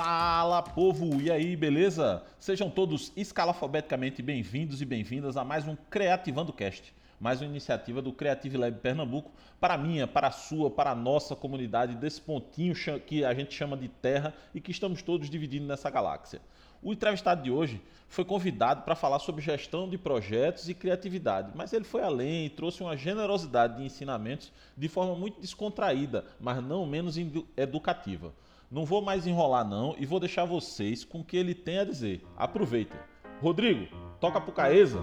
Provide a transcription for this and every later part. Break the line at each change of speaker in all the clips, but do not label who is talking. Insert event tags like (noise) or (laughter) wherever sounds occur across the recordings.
Fala povo, e aí, beleza? Sejam todos escalafobeticamente bem-vindos e bem-vindas a mais um Creativando Cast, mais uma iniciativa do Creative Lab Pernambuco para a minha, para a sua, para a nossa comunidade desse pontinho que a gente chama de Terra e que estamos todos dividindo nessa galáxia. O entrevistado de hoje foi convidado para falar sobre gestão de projetos e criatividade, mas ele foi além e trouxe uma generosidade de ensinamentos de forma muito descontraída, mas não menos educativa. Não vou mais enrolar não e vou deixar vocês com o que ele tem a dizer. Aproveitem. Rodrigo, toca pro Caesa.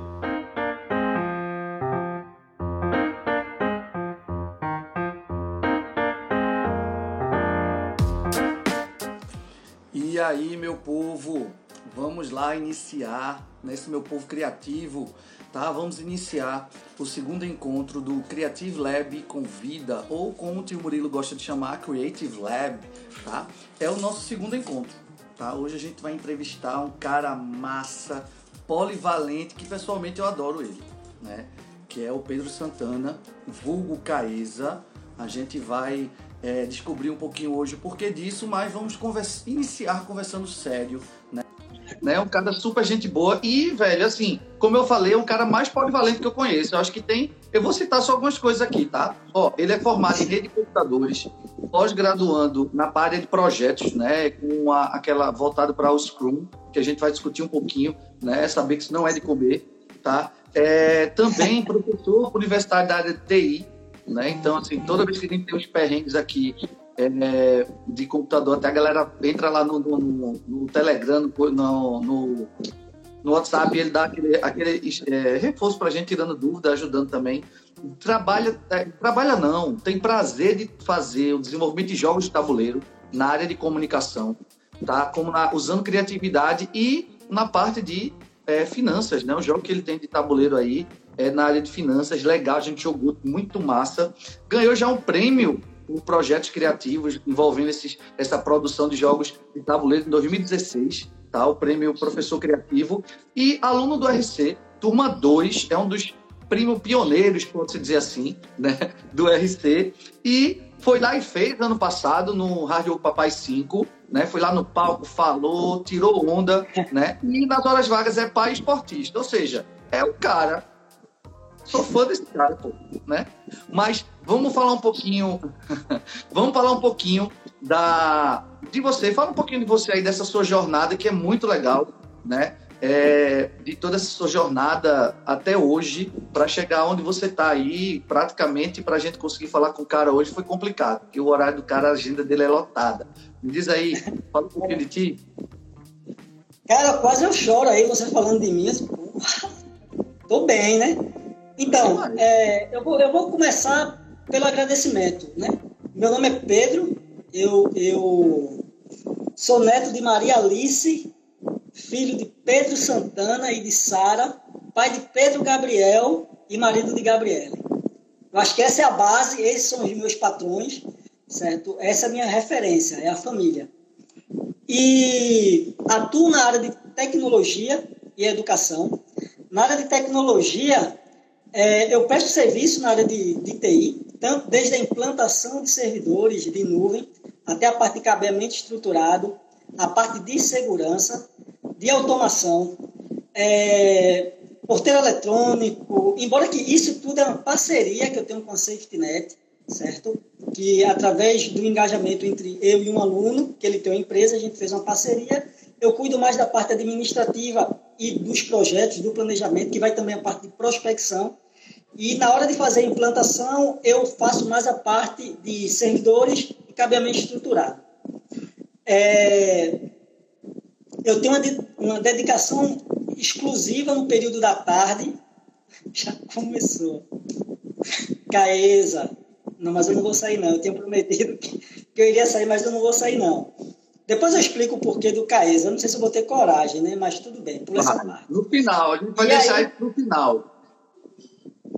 E aí, meu povo, vamos lá iniciar nesse meu povo criativo, tá? Vamos iniciar o segundo encontro do Creative Lab com vida, ou como o tio Murilo gosta de chamar, Creative Lab, tá? É o nosso segundo encontro, tá? Hoje a gente vai entrevistar um cara massa, polivalente, que pessoalmente eu adoro ele, né? Que é o Pedro Santana, vulgo Caesa. A gente vai é, descobrir um pouquinho hoje o porquê disso, mas vamos conversa, iniciar conversando sério, né? Um cara super gente boa e, velho, assim, como eu falei, é um cara mais polivalente que eu conheço. Eu acho que tem. Eu vou citar só algumas coisas aqui, tá? Ó, ele é formado em rede de computadores, pós-graduando na área de projetos, né? Com a, aquela voltada para o Scrum, que a gente vai discutir um pouquinho, né? Saber que isso não é de comer, tá? É, também (laughs) professor universitário da área de TI, né? Então, assim, toda vez que a gente tem uns perrengues aqui é, de computador, até a galera entra lá no, no, no Telegram, no, no, no, WhatsApp, ele dá aquele, aquele é, reforço para a gente, tirando dúvida, ajudando também. Trabalha, é, trabalha não, tem prazer de fazer o desenvolvimento de jogos de tabuleiro na área de comunicação, tá? Como na, usando criatividade e na parte de é, finanças, né? O jogo que ele tem de tabuleiro aí é na área de finanças, legal, a gente jogou muito massa. Ganhou já um prêmio por projetos criativos envolvendo esses, essa produção de jogos de tabuleiro em 2016, tá? O prêmio Professor Criativo. E aluno do RC, turma 2, é um dos primo pioneiros, pode-se dizer assim, né? Do RC. E foi lá e fez ano passado no Rádio Papai 5, né? Foi lá no palco, falou, tirou onda, né? E nas horas vagas é pai esportista, ou seja, é o cara Sou fã desse cara, pô, né? Mas vamos falar um pouquinho, (laughs) vamos falar um pouquinho da de você. Fala um pouquinho de você aí dessa sua jornada que é muito legal, né? É, de toda essa sua jornada até hoje para chegar onde você está aí, praticamente para a gente conseguir falar com o cara hoje foi complicado, porque o horário do cara, a agenda dele é lotada. Me diz aí, fala um pouquinho de ti.
Cara, quase eu choro aí, você falando de mim. Tô bem, né? Então, é, eu, vou, eu vou começar pelo agradecimento. Né? Meu nome é Pedro, eu, eu sou neto de Maria Alice, filho de Pedro Santana e de Sara, pai de Pedro Gabriel e marido de Gabriele. Eu acho que essa é a base, esses são os meus patrões, certo? Essa é a minha referência, é a família. E atuo na área de tecnologia e educação. Na área de tecnologia, é, eu presto serviço na área de, de TI, tanto desde a implantação de servidores de nuvem até a parte de cabeamento estruturado, a parte de segurança, de automação, é, porteiro eletrônico, embora que isso tudo é uma parceria que eu tenho com a SafetyNet, certo? Que através do engajamento entre eu e um aluno, que ele tem uma empresa, a gente fez uma parceria. Eu cuido mais da parte administrativa e dos projetos, do planejamento, que vai também a parte de prospecção e na hora de fazer a implantação, eu faço mais a parte de servidores e cabeamento estruturado. É, eu tenho uma, uma dedicação exclusiva no período da tarde. (laughs) Já começou. Caesa. Não, mas eu não vou sair, não. Eu tinha prometido que, que eu iria sair, mas eu não vou sair, não. Depois eu explico o porquê do Caesa. Eu não sei se eu vou ter coragem, né? Mas tudo bem, por essa ah, parte.
No final, a gente vai e deixar aí, isso no final.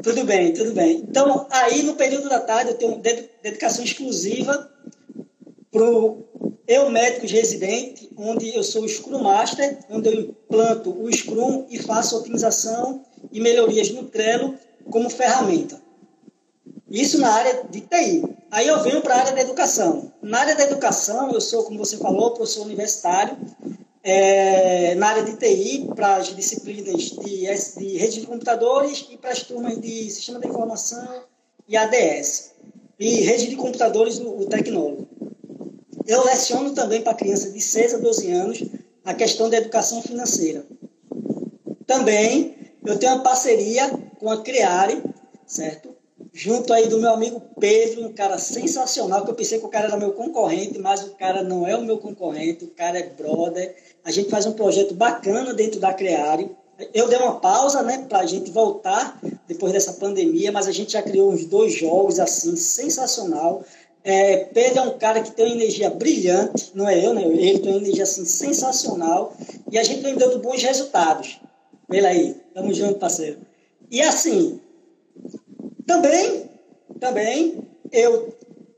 Tudo bem, tudo bem. Então, aí no período da tarde eu tenho dedicação exclusiva para eu médicos residente, onde eu sou o Scrum Master, onde eu implanto o Scrum e faço otimização e melhorias no Trello como ferramenta. Isso na área de TI. Aí eu venho para a área da educação. Na área da educação, eu sou, como você falou, professor universitário, é, na área de TI, para as disciplinas de, de rede de computadores e para as turmas de sistema de informação e ADS. E rede de computadores, o, o tecnólogo. Eu leciono também para crianças de 6 a 12 anos a questão da educação financeira. Também eu tenho uma parceria com a Creare, certo? Junto aí do meu amigo Pedro, um cara sensacional, que eu pensei que o cara era meu concorrente, mas o cara não é o meu concorrente, o cara é brother. A gente faz um projeto bacana dentro da Creare. Eu dei uma pausa, né, para a gente voltar depois dessa pandemia, mas a gente já criou uns dois jogos assim sensacional. É, Pedro é um cara que tem uma energia brilhante, não é eu, né? Ele tem uma energia assim sensacional e a gente vem dando bons resultados. Vê aí, tamo junto, parceiro. E assim, também, também eu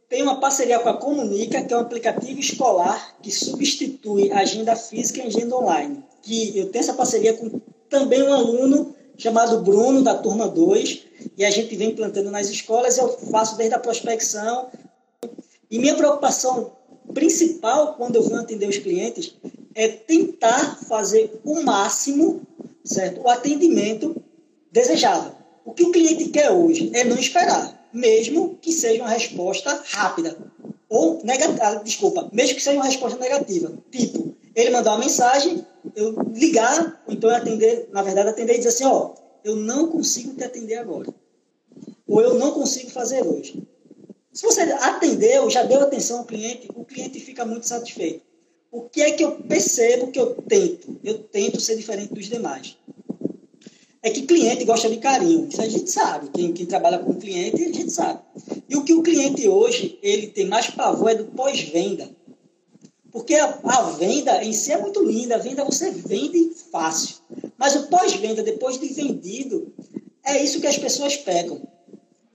tenho uma parceria com a Comunica, que é um aplicativo escolar que substitui a agenda física em agenda online. Que eu tenho essa parceria com também um aluno chamado Bruno, da turma 2, e a gente vem implantando nas escolas. Eu faço desde a prospecção e minha preocupação principal quando eu venho atender os clientes é tentar fazer o máximo, certo? O atendimento desejado. O que o cliente quer hoje é não esperar, mesmo que seja uma resposta rápida ou negativa, ah, desculpa, mesmo que seja uma resposta negativa. Tipo, ele mandar uma mensagem, eu ligar, ou então atender, na verdade, atender e dizer assim, ó, eu não consigo te atender agora. Ou eu não consigo fazer hoje. Se você atendeu, já deu atenção ao cliente, o cliente fica muito satisfeito. O que é que eu percebo que eu tento? Eu tento ser diferente dos demais. É que cliente gosta de carinho. Isso a gente sabe. Quem, quem trabalha com cliente, a gente sabe. E o que o cliente hoje ele tem mais pavor é do pós-venda. Porque a, a, venda em si é muito linda. A venda você vende fácil. Mas o pós-venda, depois de vendido, é isso que as pessoas pegam.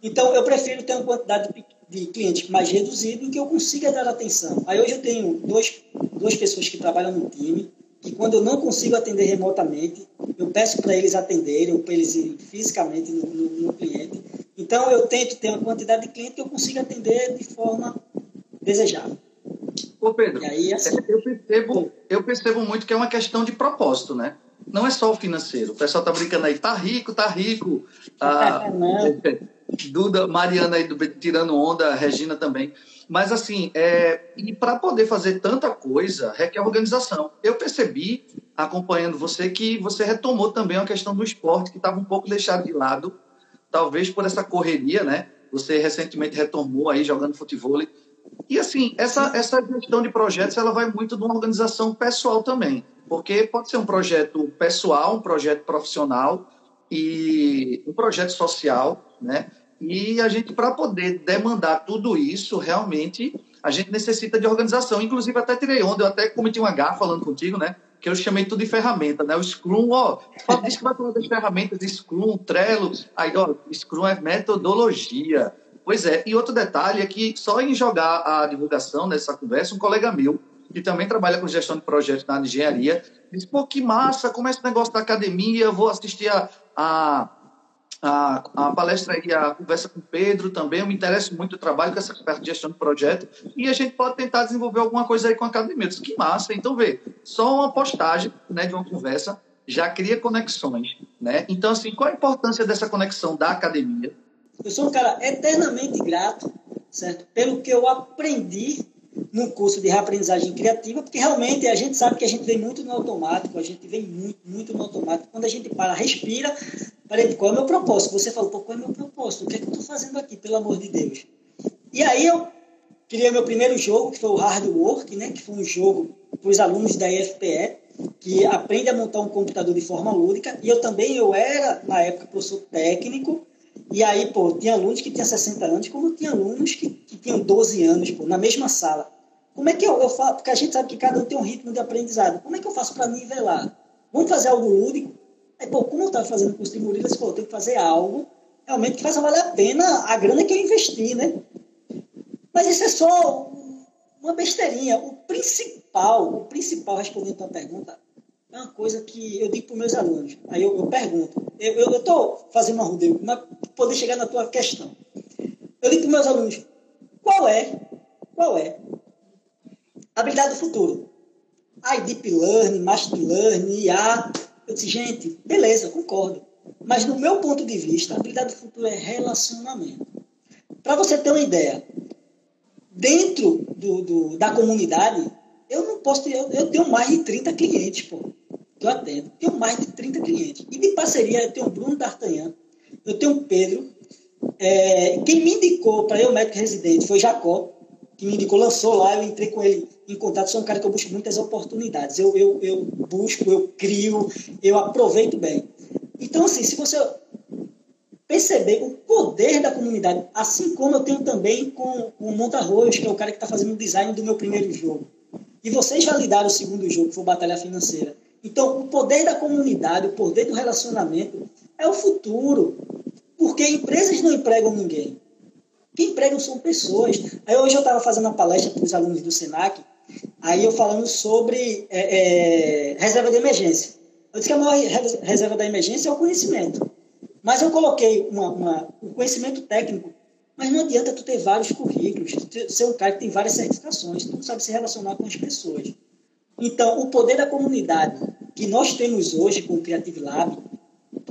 Então, eu prefiro ter uma quantidade de clientes mais reduzido em que eu consiga dar atenção. Aí hoje eu tenho dois, duas pessoas que trabalham no time, que quando eu não consigo atender remotamente, eu peço para eles atenderem, ou para eles irem fisicamente no, no, no, cliente. Então eu tento ter uma quantidade de clientes que eu consiga atender de forma desejável.
Ô Pedro, aí, assim, eu, percebo, eu percebo muito que é uma questão de propósito, né? Não é só o financeiro. O pessoal tá brincando aí, tá rico, tá rico. Ah, (laughs) Duda, Mariana aí tirando onda, Regina também. Mas assim, é, e para poder fazer tanta coisa, requer organização. Eu percebi, acompanhando você, que você retomou também a questão do esporte, que estava um pouco deixado de lado, talvez por essa correria, né? Você recentemente retomou aí jogando futebol. E assim, essa, essa gestão de projetos, ela vai muito de uma organização pessoal também. Porque pode ser um projeto pessoal, um projeto profissional e um projeto social, né? E a gente, para poder demandar tudo isso, realmente, a gente necessita de organização. Inclusive, até tirei onda, eu até cometi uma gafa falando contigo, né? Que eu chamei tudo de ferramenta, né? O Scrum, ó, diz que vai falar das ferramentas de Scrum, Trello. Aí, ó, Scrum é metodologia. Pois é, e outro detalhe é que só em jogar a divulgação nessa conversa, um colega meu, que também trabalha com gestão de projetos na engenharia, disse, pô, que massa, como é esse negócio da academia, eu vou assistir a, a a, a palestra e a conversa com o Pedro também. Eu me interesso muito do trabalho com essa parte de gestão de projeto e a gente pode tentar desenvolver alguma coisa aí com a academia. Disse, que massa! Então, vê, só uma postagem né, de uma conversa já cria conexões. Né? Então, assim, qual a importância dessa conexão da academia?
Eu sou um cara eternamente grato, certo? Pelo que eu aprendi no curso de reaprendizagem criativa, porque realmente a gente sabe que a gente vem muito no automático, a gente vem muito, muito no automático. Quando a gente para, respira, peraí, qual é o meu propósito? Você falou, pô, qual é o meu propósito? O que é que eu estou fazendo aqui, pelo amor de Deus? E aí eu criei meu primeiro jogo, que foi o Hard Work, né, que foi um jogo para os alunos da IFPE, que aprende a montar um computador de forma lúdica. E eu também, eu era, na época, professor técnico, e aí, pô, tinha alunos que tinham 60 anos, como tinha alunos que, que tinham 12 anos, pô, na mesma sala. Como é que eu, eu faço? Porque a gente sabe que cada um tem um ritmo de aprendizado. Como é que eu faço para nivelar? Vamos fazer algo lúdico? Aí, pô, como eu estava fazendo curso de Murilo, eu tenho que fazer algo realmente que faça valer a pena a grana que eu investi, né? Mas isso é só uma besteirinha. O principal, o principal, respondendo a tua pergunta, é uma coisa que eu digo para os meus alunos. Aí eu, eu pergunto, eu estou fazendo uma rodeio, mas poder chegar na tua questão. Eu digo para meus alunos, qual é, qual é a habilidade do futuro? Ai, Deep Learning, Machine Learning, IA. Eu disse, gente, beleza, concordo. Mas no meu ponto de vista, a habilidade do futuro é relacionamento. Para você ter uma ideia, dentro do, do, da comunidade, eu não posso ter, eu, eu, tenho mais de 30 clientes, pô, eu atendo. Tenho mais de 30 clientes. E de parceria, eu tenho o Bruno D'Artagnan, eu tenho o Pedro. É, quem me indicou para eu, médico residente, foi Jacó, que me indicou, lançou lá, eu entrei com ele em contato. Sou um cara que eu busco muitas oportunidades. Eu, eu, eu busco, eu crio, eu aproveito bem. Então, assim, se você perceber o poder da comunidade, assim como eu tenho também com, com o Monta Arroz, que é o cara que está fazendo o design do meu primeiro jogo. E vocês validaram o segundo jogo, que foi Batalha Financeira. Então, o poder da comunidade, o poder do relacionamento é o futuro. Porque empresas não empregam ninguém. Quem empregam são pessoas. Aí hoje eu estava fazendo uma palestra para os alunos do SENAC, aí eu falando sobre é, é, reserva de emergência. Eu disse que a maior reserva da emergência é o conhecimento. Mas eu coloquei uma, uma, um conhecimento técnico mas não adianta tu ter vários currículos, ser um cara que tem várias certificações, tu não sabe se relacionar com as pessoas. Então, o poder da comunidade que nós temos hoje com o Creative Lab,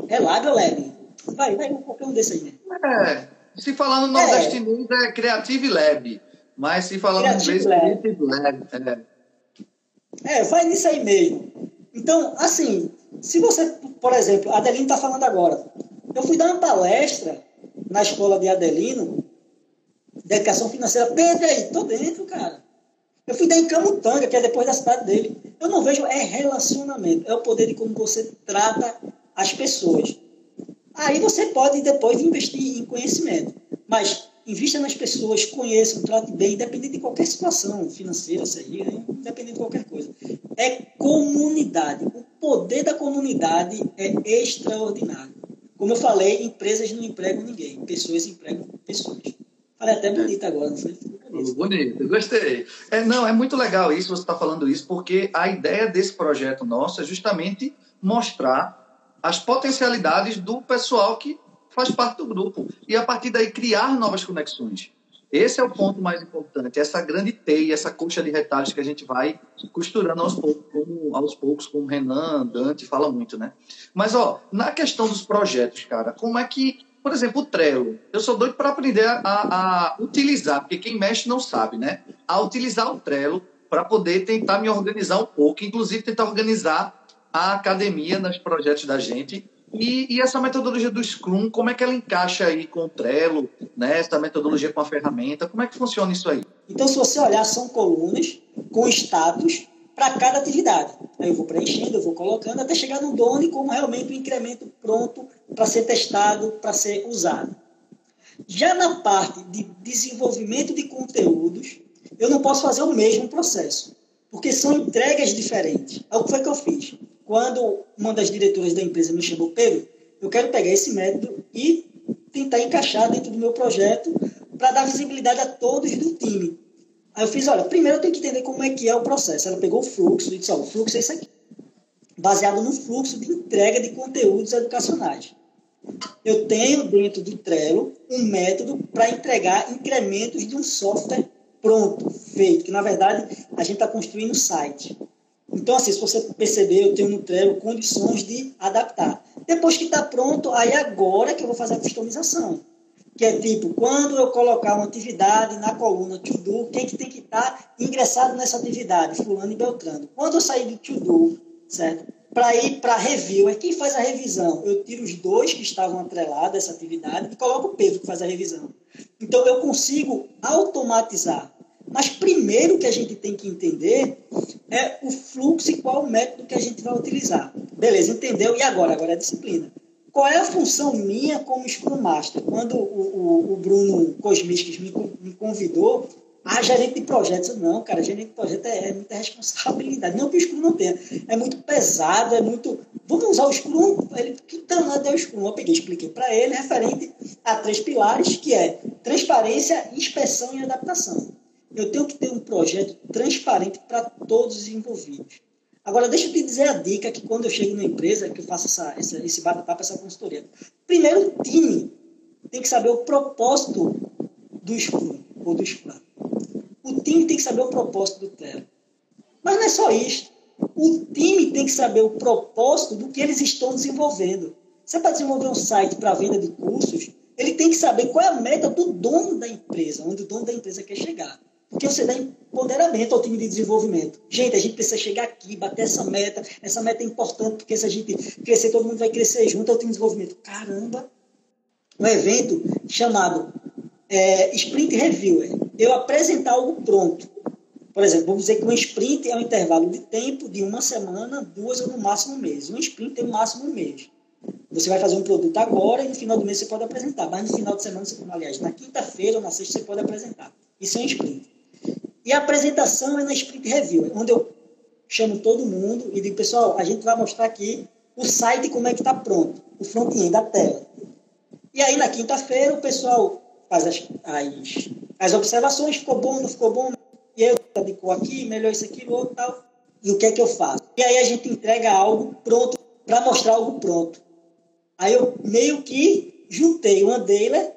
é Lab ou Lab? Vai, vai, qualquer um desses aí,
né? É, se falar no nordestinês é. é Creative Lab, mas se falar no inglês é Creative Lab.
É. é, vai nisso aí mesmo. Então, assim, se você, por exemplo, a Adeline está falando agora, eu fui dar uma palestra na escola de Adelino, de educação financeira. Pedro aí, tô dentro, cara. Eu fui dar em Camutanga, que é depois da cidade dele. Eu não vejo, é relacionamento, é o poder de como você trata as pessoas. Aí você pode depois investir em conhecimento. Mas invista nas pessoas, conheça, trate bem, independente de qualquer situação financeira, seria, independente de qualquer coisa. É comunidade. O poder da comunidade é extraordinário. Como eu falei, empresas não empregam ninguém, pessoas empregam pessoas. Falei até bonito agora, não foi?
Bonito, gostei. É, não, é muito legal isso, você está falando isso, porque a ideia desse projeto nosso é justamente mostrar as potencialidades do pessoal que faz parte do grupo. E a partir daí criar novas conexões. Esse é o ponto mais importante, essa grande teia, essa coxa de retalhos que a gente vai costurando aos poucos, como, aos poucos, como Renan, Dante fala muito, né? Mas, ó, na questão dos projetos, cara, como é que, por exemplo, o Trello, eu sou doido para aprender a, a, utilizar, porque quem mexe não sabe, né? A utilizar o Trello para poder tentar me organizar um pouco, inclusive tentar organizar a academia nos projetos da gente e, e, essa metodologia do Scrum, como é que ela encaixa aí com o Trello, né? essa metodologia com a ferramenta? Como é que funciona isso aí?
Então, se você olhar, são colunas com status para cada atividade. Aí eu vou preenchendo, eu vou colocando, até chegar no dono como realmente o um incremento pronto para ser testado, para ser usado. Já na parte de desenvolvimento de conteúdos, eu não posso fazer o mesmo processo, porque são entregas diferentes. É o que foi que eu fiz quando uma das diretoras da empresa me chamou, Pedro, eu quero pegar esse método e tentar encaixar dentro do meu projeto para dar visibilidade a todos do time. Aí eu fiz, olha, primeiro eu tenho que entender como é que é o processo. Ela pegou o fluxo e disse, olha, o fluxo é isso aqui. Baseado no fluxo de entrega de conteúdos educacionais. Eu tenho dentro do Trello um método para entregar incrementos de um software pronto, feito, que na verdade a gente está construindo o site. Então, assim, se você perceber, eu tenho no Trello condições de adaptar. Depois que está pronto, aí agora que eu vou fazer a customização. Que é tipo, quando eu colocar uma atividade na coluna to do, quem que tem que estar tá ingressado nessa atividade? Fulano e Beltrano. Quando eu sair do to do, certo? Para ir para review, é quem faz a revisão. Eu tiro os dois que estavam atrelados a essa atividade e coloco o Pedro que faz a revisão. Então, eu consigo automatizar mas primeiro que a gente tem que entender é o fluxo e qual o método que a gente vai utilizar. Beleza, entendeu? E agora? Agora é a disciplina. Qual é a função minha como Scrum Master? Quando o, o, o Bruno Cosmiskis me, me convidou, ah, gerente de projetos. Não, cara, gerente de projeto é, é, muita responsabilidade. Não que o Scrum não tenha. É muito pesado, é muito. Vamos usar o Scrum. Ele, que danado é o Scrum? Eu peguei, expliquei para ele, referente a três pilares, que é transparência, inspeção e adaptação. Eu tenho que ter um projeto transparente para todos os envolvidos. Agora, deixa eu te dizer a dica que quando eu chego na empresa, que eu faço essa, essa esse bate-papo, essa consultoria. Primeiro, o time tem que saber o propósito do Scrum ou do Scrum. O time tem que saber o propósito do Trello. Mas não é só isso. O time tem que saber o propósito do que eles estão desenvolvendo. Você para desenvolver um site para venda de cursos, ele tem que saber qual é a meta do dono da empresa, onde o dono da empresa quer chegar. Porque você dá empoderamento ao time de desenvolvimento. Gente, a gente precisa chegar aqui, bater essa meta. Essa meta é importante, porque se a gente crescer, todo mundo vai crescer junto ao time de desenvolvimento. Caramba! Um evento chamado é, Sprint Reviewer. Eu apresentar algo pronto. Por exemplo, vamos dizer que um sprint é um intervalo de tempo de uma semana, duas ou no máximo um mês. Um sprint tem no máximo um mês. Você vai fazer um produto agora e no final do mês você pode apresentar. Mas no final de semana, você, aliás, na quinta-feira ou na sexta você pode apresentar. Isso é um sprint. E a apresentação é na sprint review, onde eu chamo todo mundo e digo, pessoal, a gente vai mostrar aqui o site como é que está pronto, o front-end da tela. E aí na quinta-feira o pessoal faz as, as, as observações, ficou bom, não ficou bom, e eu adicou aqui, melhor isso aqui, outro tal. E o que é que eu faço? E aí a gente entrega algo pronto para mostrar algo pronto. Aí eu meio que juntei uma dealer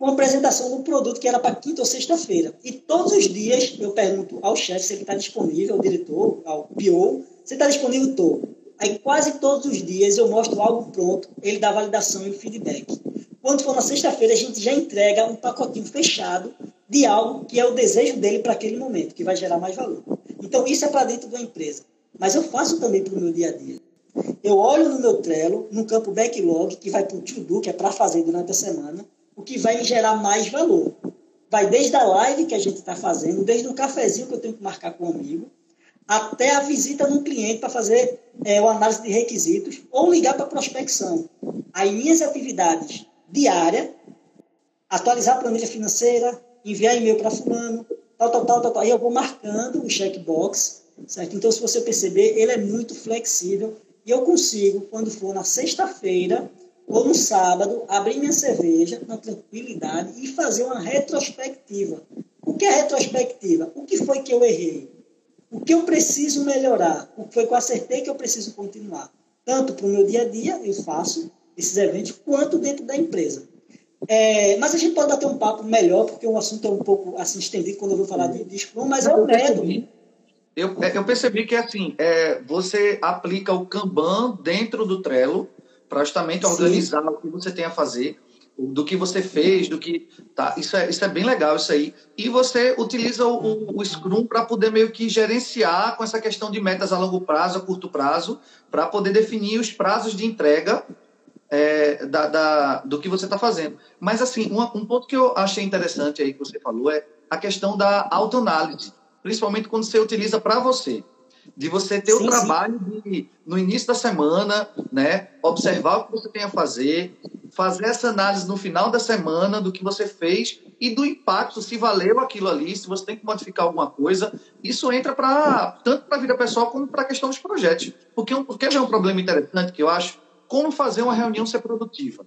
com a apresentação do produto que era para quinta ou sexta-feira. E todos os dias eu pergunto ao chefe se ele está disponível, ao diretor, ao PO, se está disponível, estou. Aí quase todos os dias eu mostro algo pronto, ele dá validação e feedback. Quando for na sexta-feira, a gente já entrega um pacotinho fechado de algo que é o desejo dele para aquele momento, que vai gerar mais valor. Então, isso é para dentro da empresa. Mas eu faço também para o meu dia a dia. Eu olho no meu Trello, no campo backlog, que vai para o to-do, que é para fazer durante a semana, o que vai gerar mais valor. Vai desde a live que a gente está fazendo, desde o cafezinho que eu tenho que marcar com um amigo, até a visita no cliente para fazer é, uma análise de requisitos ou ligar para prospecção. Aí minhas atividades diárias, atualizar a planilha financeira, enviar e-mail para fulano, tal, tal, tal, tal, tal. Aí eu vou marcando o checkbox, certo? Então, se você perceber, ele é muito flexível e eu consigo, quando for na sexta-feira ou no sábado, abrir minha cerveja na tranquilidade e fazer uma retrospectiva. O que é retrospectiva? O que foi que eu errei? O que eu preciso melhorar? O que foi que eu acertei que eu preciso continuar? Tanto para o meu dia a dia, eu faço esses eventos, quanto dentro da empresa. É, mas a gente pode bater um papo melhor, porque o assunto é um pouco assim estendido quando eu vou falar de, Scrum, mas é um método.
Eu, é, eu percebi que assim, é, você aplica o Kanban dentro do Trello para justamente organizar Sim. o que você tem a fazer, do que você fez, do que. Tá, isso, é, isso é bem legal, isso aí. E você utiliza o, o Scrum para poder meio que gerenciar com essa questão de metas a longo prazo, a curto prazo, para poder definir os prazos de entrega é, da, da, do que você está fazendo. Mas, assim, um, um, ponto que eu achei interessante aí que você falou é a questão da autoanálise, principalmente quando você utiliza para você. De você ter sim, o trabalho de, no início da semana, né, observar o que você tem a fazer, fazer essa análise no final da semana do que você fez e do impacto, se valeu aquilo ali, se você tem que modificar alguma coisa. Isso entra para tanto para a vida pessoal como para a questão dos projetos. Porque, porque é um problema interessante que eu acho como fazer uma reunião ser produtiva?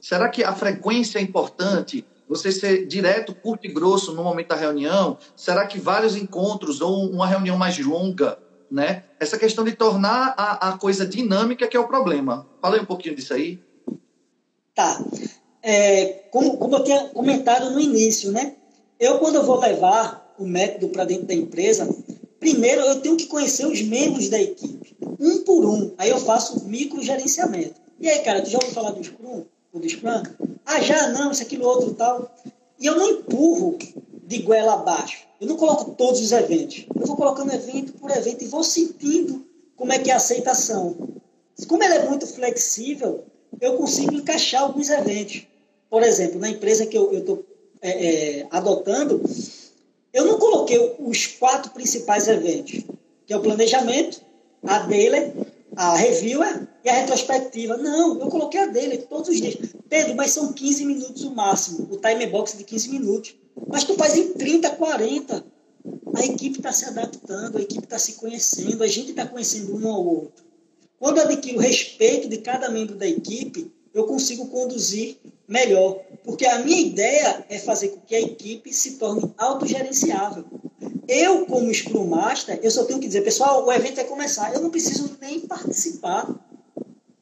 Será que a frequência é importante? Você ser direto, curto e grosso no momento da reunião? Será que vários encontros ou uma reunião mais longa? Né? Essa questão de tornar a, a coisa dinâmica que é o problema. Fala aí um pouquinho disso aí.
Tá. É, como, como eu tinha comentado no início, né? Eu, quando eu vou levar o método para dentro da empresa, primeiro eu tenho que conhecer os membros da equipe um por um. Aí eu faço micro gerenciamento. E aí, cara, tu já ouviu falar do Scrum? Ou do Scrum? Ah, já não, isso, aquilo, outro tal. E eu não empurro de goela abaixo. Eu não coloco todos os eventos. Eu vou colocando evento por evento e vou sentindo como é que é a aceitação. Como ele é muito flexível, eu consigo encaixar alguns eventos. Por exemplo, na empresa que eu estou é, é, adotando, eu não coloquei os quatro principais eventos, que é o planejamento, a dele, a reviewer e a retrospectiva. Não, eu coloquei a dele todos os dias. Pedro, mas são 15 minutos o máximo, o time box de 15 minutos. Mas tu faz em 30, 40. A equipe está se adaptando, a equipe está se conhecendo, a gente está conhecendo um ao outro. Quando eu adquiro o respeito de cada membro da equipe, eu consigo conduzir melhor. Porque a minha ideia é fazer com que a equipe se torne autogerenciável. Eu, como Scrum Master, eu só tenho que dizer, pessoal, o evento vai começar. Eu não preciso nem participar.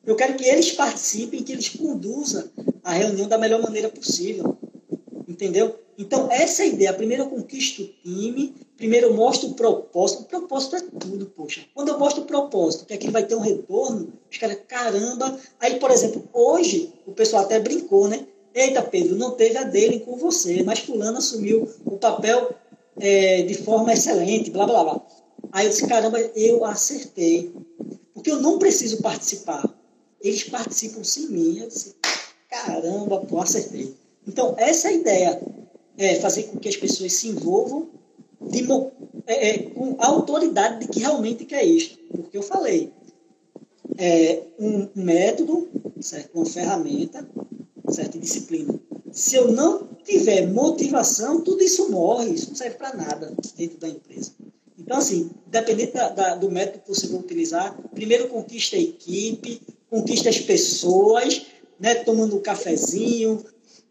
Eu quero que eles participem, que eles conduzam a reunião da melhor maneira possível. Entendeu? Então, essa é a ideia. Primeiro eu conquisto o time, primeiro eu mostro o propósito. O propósito é tudo, poxa. Quando eu mostro o propósito, que aquilo vai ter um retorno, os caras, caramba. Aí, por exemplo, hoje, o pessoal até brincou, né? Eita, Pedro, não teve a dele com você, mas fulano assumiu o papel é, de forma excelente, blá, blá, blá. Aí eu disse, caramba, eu acertei. Porque eu não preciso participar. Eles participam sem mim. Eu disse, caramba, pô, acertei. Então, essa é a ideia. É fazer com que as pessoas se envolvam de, é, é, com a autoridade de que realmente quer isso. Porque eu falei, é um método, certo? uma ferramenta, certa disciplina. Se eu não tiver motivação, tudo isso morre, isso não serve para nada dentro da empresa. Então, assim, independente da, da, do método que você vai utilizar, primeiro conquista a equipe, conquista as pessoas, né, tomando um cafezinho.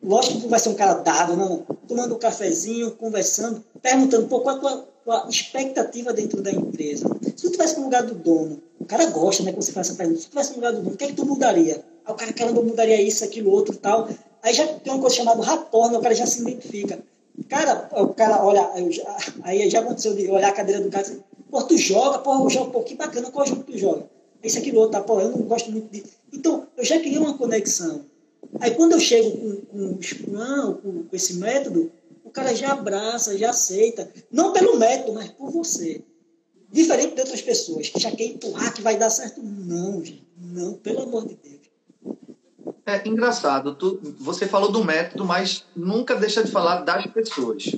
Lógico que vai ser um cara dado, não, tomando um cafezinho, conversando, perguntando um pouco a tua, tua expectativa dentro da empresa. Se tu tivesse no lugar do dono, o cara gosta, né, quando você faz essa pergunta, se tu tivesse no lugar do dono, o que é que tu mudaria? Aí o cara, caramba, eu mudaria isso, aquilo, outro tal. Aí já tem uma coisa chamada rapport, né? o cara já se identifica. Cara, o cara olha, já, aí já aconteceu de olhar a cadeira do cara e dizer, pô, tu joga, pô, eu jogo um pouquinho bacana, qual jogo tu joga? Esse aqui outro, tá, pô, eu não gosto muito de. Então, eu já criei uma conexão. Aí quando eu chego com, com o Scrum, com, com esse método, o cara já abraça, já aceita. Não pelo método, mas por você. Diferente de outras pessoas que já quer empurrar que vai dar certo. Não, gente. Não, pelo amor de Deus.
É engraçado, tu, você falou do método, mas nunca deixa de falar das pessoas.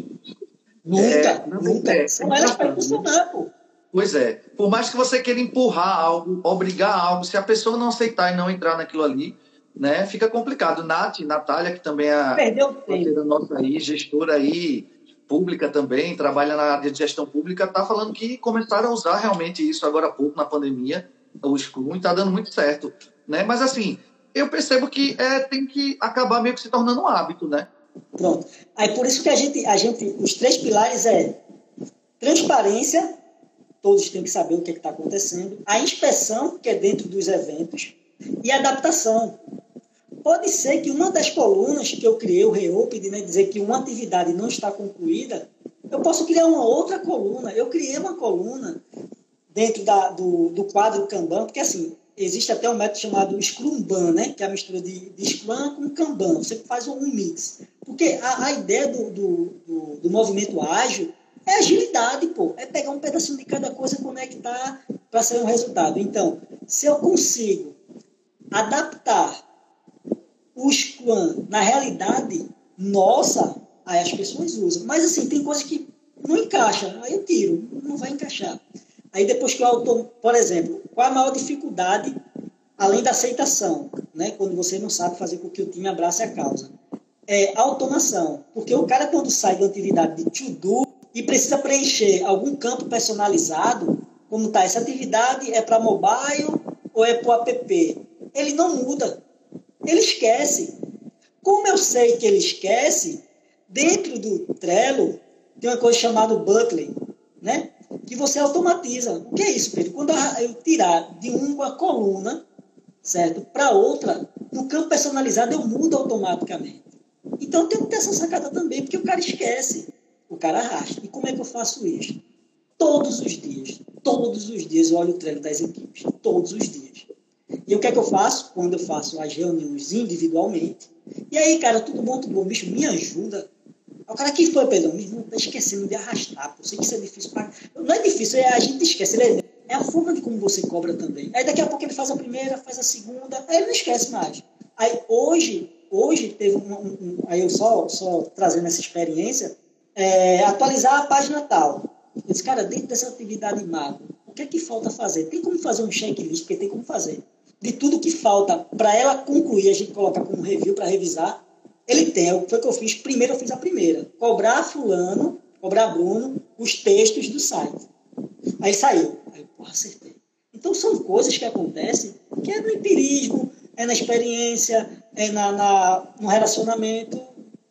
Nunca, é, nunca. É, São elas para funcionar, pô.
Pois é. Por mais que você queira empurrar algo, obrigar algo, se a pessoa não aceitar e não entrar naquilo ali, né, fica complicado. Nath, Natália, que também é nossa aí, gestora aí, pública também, trabalha na área de gestão pública, está falando que começaram a usar realmente isso agora há pouco na pandemia, o Scrum, e está dando muito certo. Né? Mas assim, eu percebo que é, tem que acabar meio que se tornando um hábito, né?
Pronto. Aí por isso que a gente, a gente, os três pilares é transparência, todos têm que saber o que é está acontecendo, a inspeção, que é dentro dos eventos, e adaptação. Pode ser que uma das colunas que eu criei, o Reoped, né, dizer que uma atividade não está concluída, eu posso criar uma outra coluna. Eu criei uma coluna dentro da, do, do quadro Kanban, porque assim, existe até um método chamado Scrumban, né? que é a mistura de, de Scrum com Kanban. Você faz um mix. Porque a, a ideia do, do, do, do, movimento ágil é agilidade, pô. É pegar um pedacinho de cada coisa e conectar para sair um resultado. Então, se eu consigo adaptar o Scrum na realidade nossa, aí as pessoas usam. Mas, assim, tem coisas que não encaixa. Aí eu tiro. Não vai encaixar. Aí depois que eu auto, por exemplo, qual a maior dificuldade além da aceitação, né? Quando você não sabe fazer com que o time abrace a causa. É a automação, porque o cara quando sai da atividade de to do e precisa preencher algum campo personalizado, como tá essa atividade é para mobile ou é para app, ele não muda. Ele esquece. Como eu sei que ele esquece, dentro do Trello tem uma coisa chamada Buckley, né? que você automatiza. O que é isso, Pedro? Quando eu tirar de uma coluna, certo, para outra, no campo personalizado eu mudo automaticamente. Então tenho que ter essa sacada também, porque o cara esquece, o cara arrasta. E como é que eu faço isso? Todos os dias, todos os dias eu olho o treino das equipes, todos os dias. E o que é que eu faço? Quando eu faço as reuniões individualmente. E aí, cara, tudo bom, tudo bom, bicho, me ajuda o cara que foi, Pedro, não tá esquecendo de arrastar. Pô. Sei que isso é difícil. Pra... Não é difícil, é, a gente esquece. É, é a forma de como você cobra também. Aí daqui a pouco ele faz a primeira, faz a segunda, aí ele não esquece mais. Aí hoje, hoje teve um, um, um aí eu só, só trazendo essa experiência, é, atualizar a página tal. Eu disse, cara, dentro dessa atividade macro, o que é que falta fazer? Tem como fazer um checklist, porque tem como fazer. De tudo que falta para ela concluir, a gente colocar como review para revisar, ele tem, foi o que eu fiz. Primeiro eu fiz a primeira. Cobrar fulano, cobrar Bruno, os textos do site. Aí saiu. Aí, porra, acertei. Então são coisas que acontecem que é no empirismo, é na experiência, é na, na no relacionamento.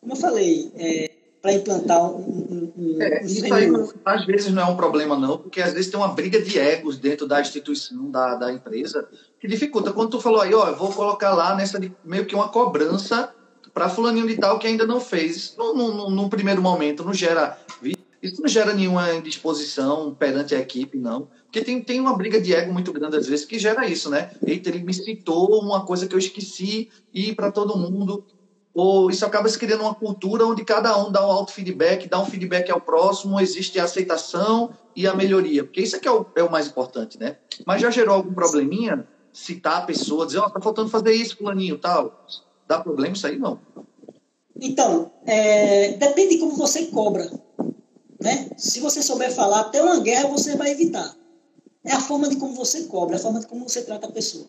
Como eu falei, é, para implantar um, um, um,
é, Isso aí, às vezes, não é um problema, não, porque às vezes tem uma briga de egos dentro da instituição, da, da empresa, que dificulta. Quando tu falou aí, ó, eu vou colocar lá nessa meio que uma cobrança para fulaninho de tal que ainda não fez. Num, primeiro momento, não gera isso não gera nenhuma indisposição perante a equipe, não. Porque tem, tem uma briga de ego muito grande, às vezes, que gera isso, né? Eita, ele me citou uma coisa que eu esqueci e para todo mundo. Ou isso acaba se criando uma cultura onde cada um dá um auto-feedback, dá um feedback ao próximo, existe a aceitação e a melhoria. Porque isso é que é o, é o mais importante, né? Mas já gerou algum probleminha? Citar a pessoa, dizer, ó, oh, tá faltando fazer isso, fulaninho, tal. Dá problema isso aí? Não.
Então, é, depende de como você cobra. Né? Se você souber falar até uma guerra, você vai evitar. É a forma de como você cobra, é a forma de como você trata a pessoa.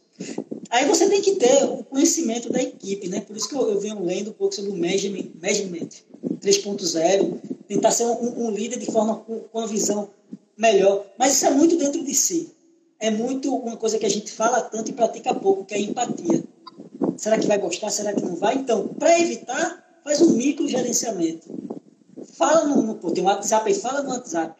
Aí você tem que ter o conhecimento da equipe, né? Por isso que eu, eu venho lendo um pouco sobre o Management, management 3.0, tentar ser um, um, líder de forma com, com uma visão melhor. Mas isso é muito dentro de si. É muito uma coisa que a gente fala tanto e pratica pouco, que é empatia. Será que vai gostar? Será que não vai? Então, para evitar, faz um micro gerenciamento. Fala no, no tem um WhatsApp aí, fala no WhatsApp.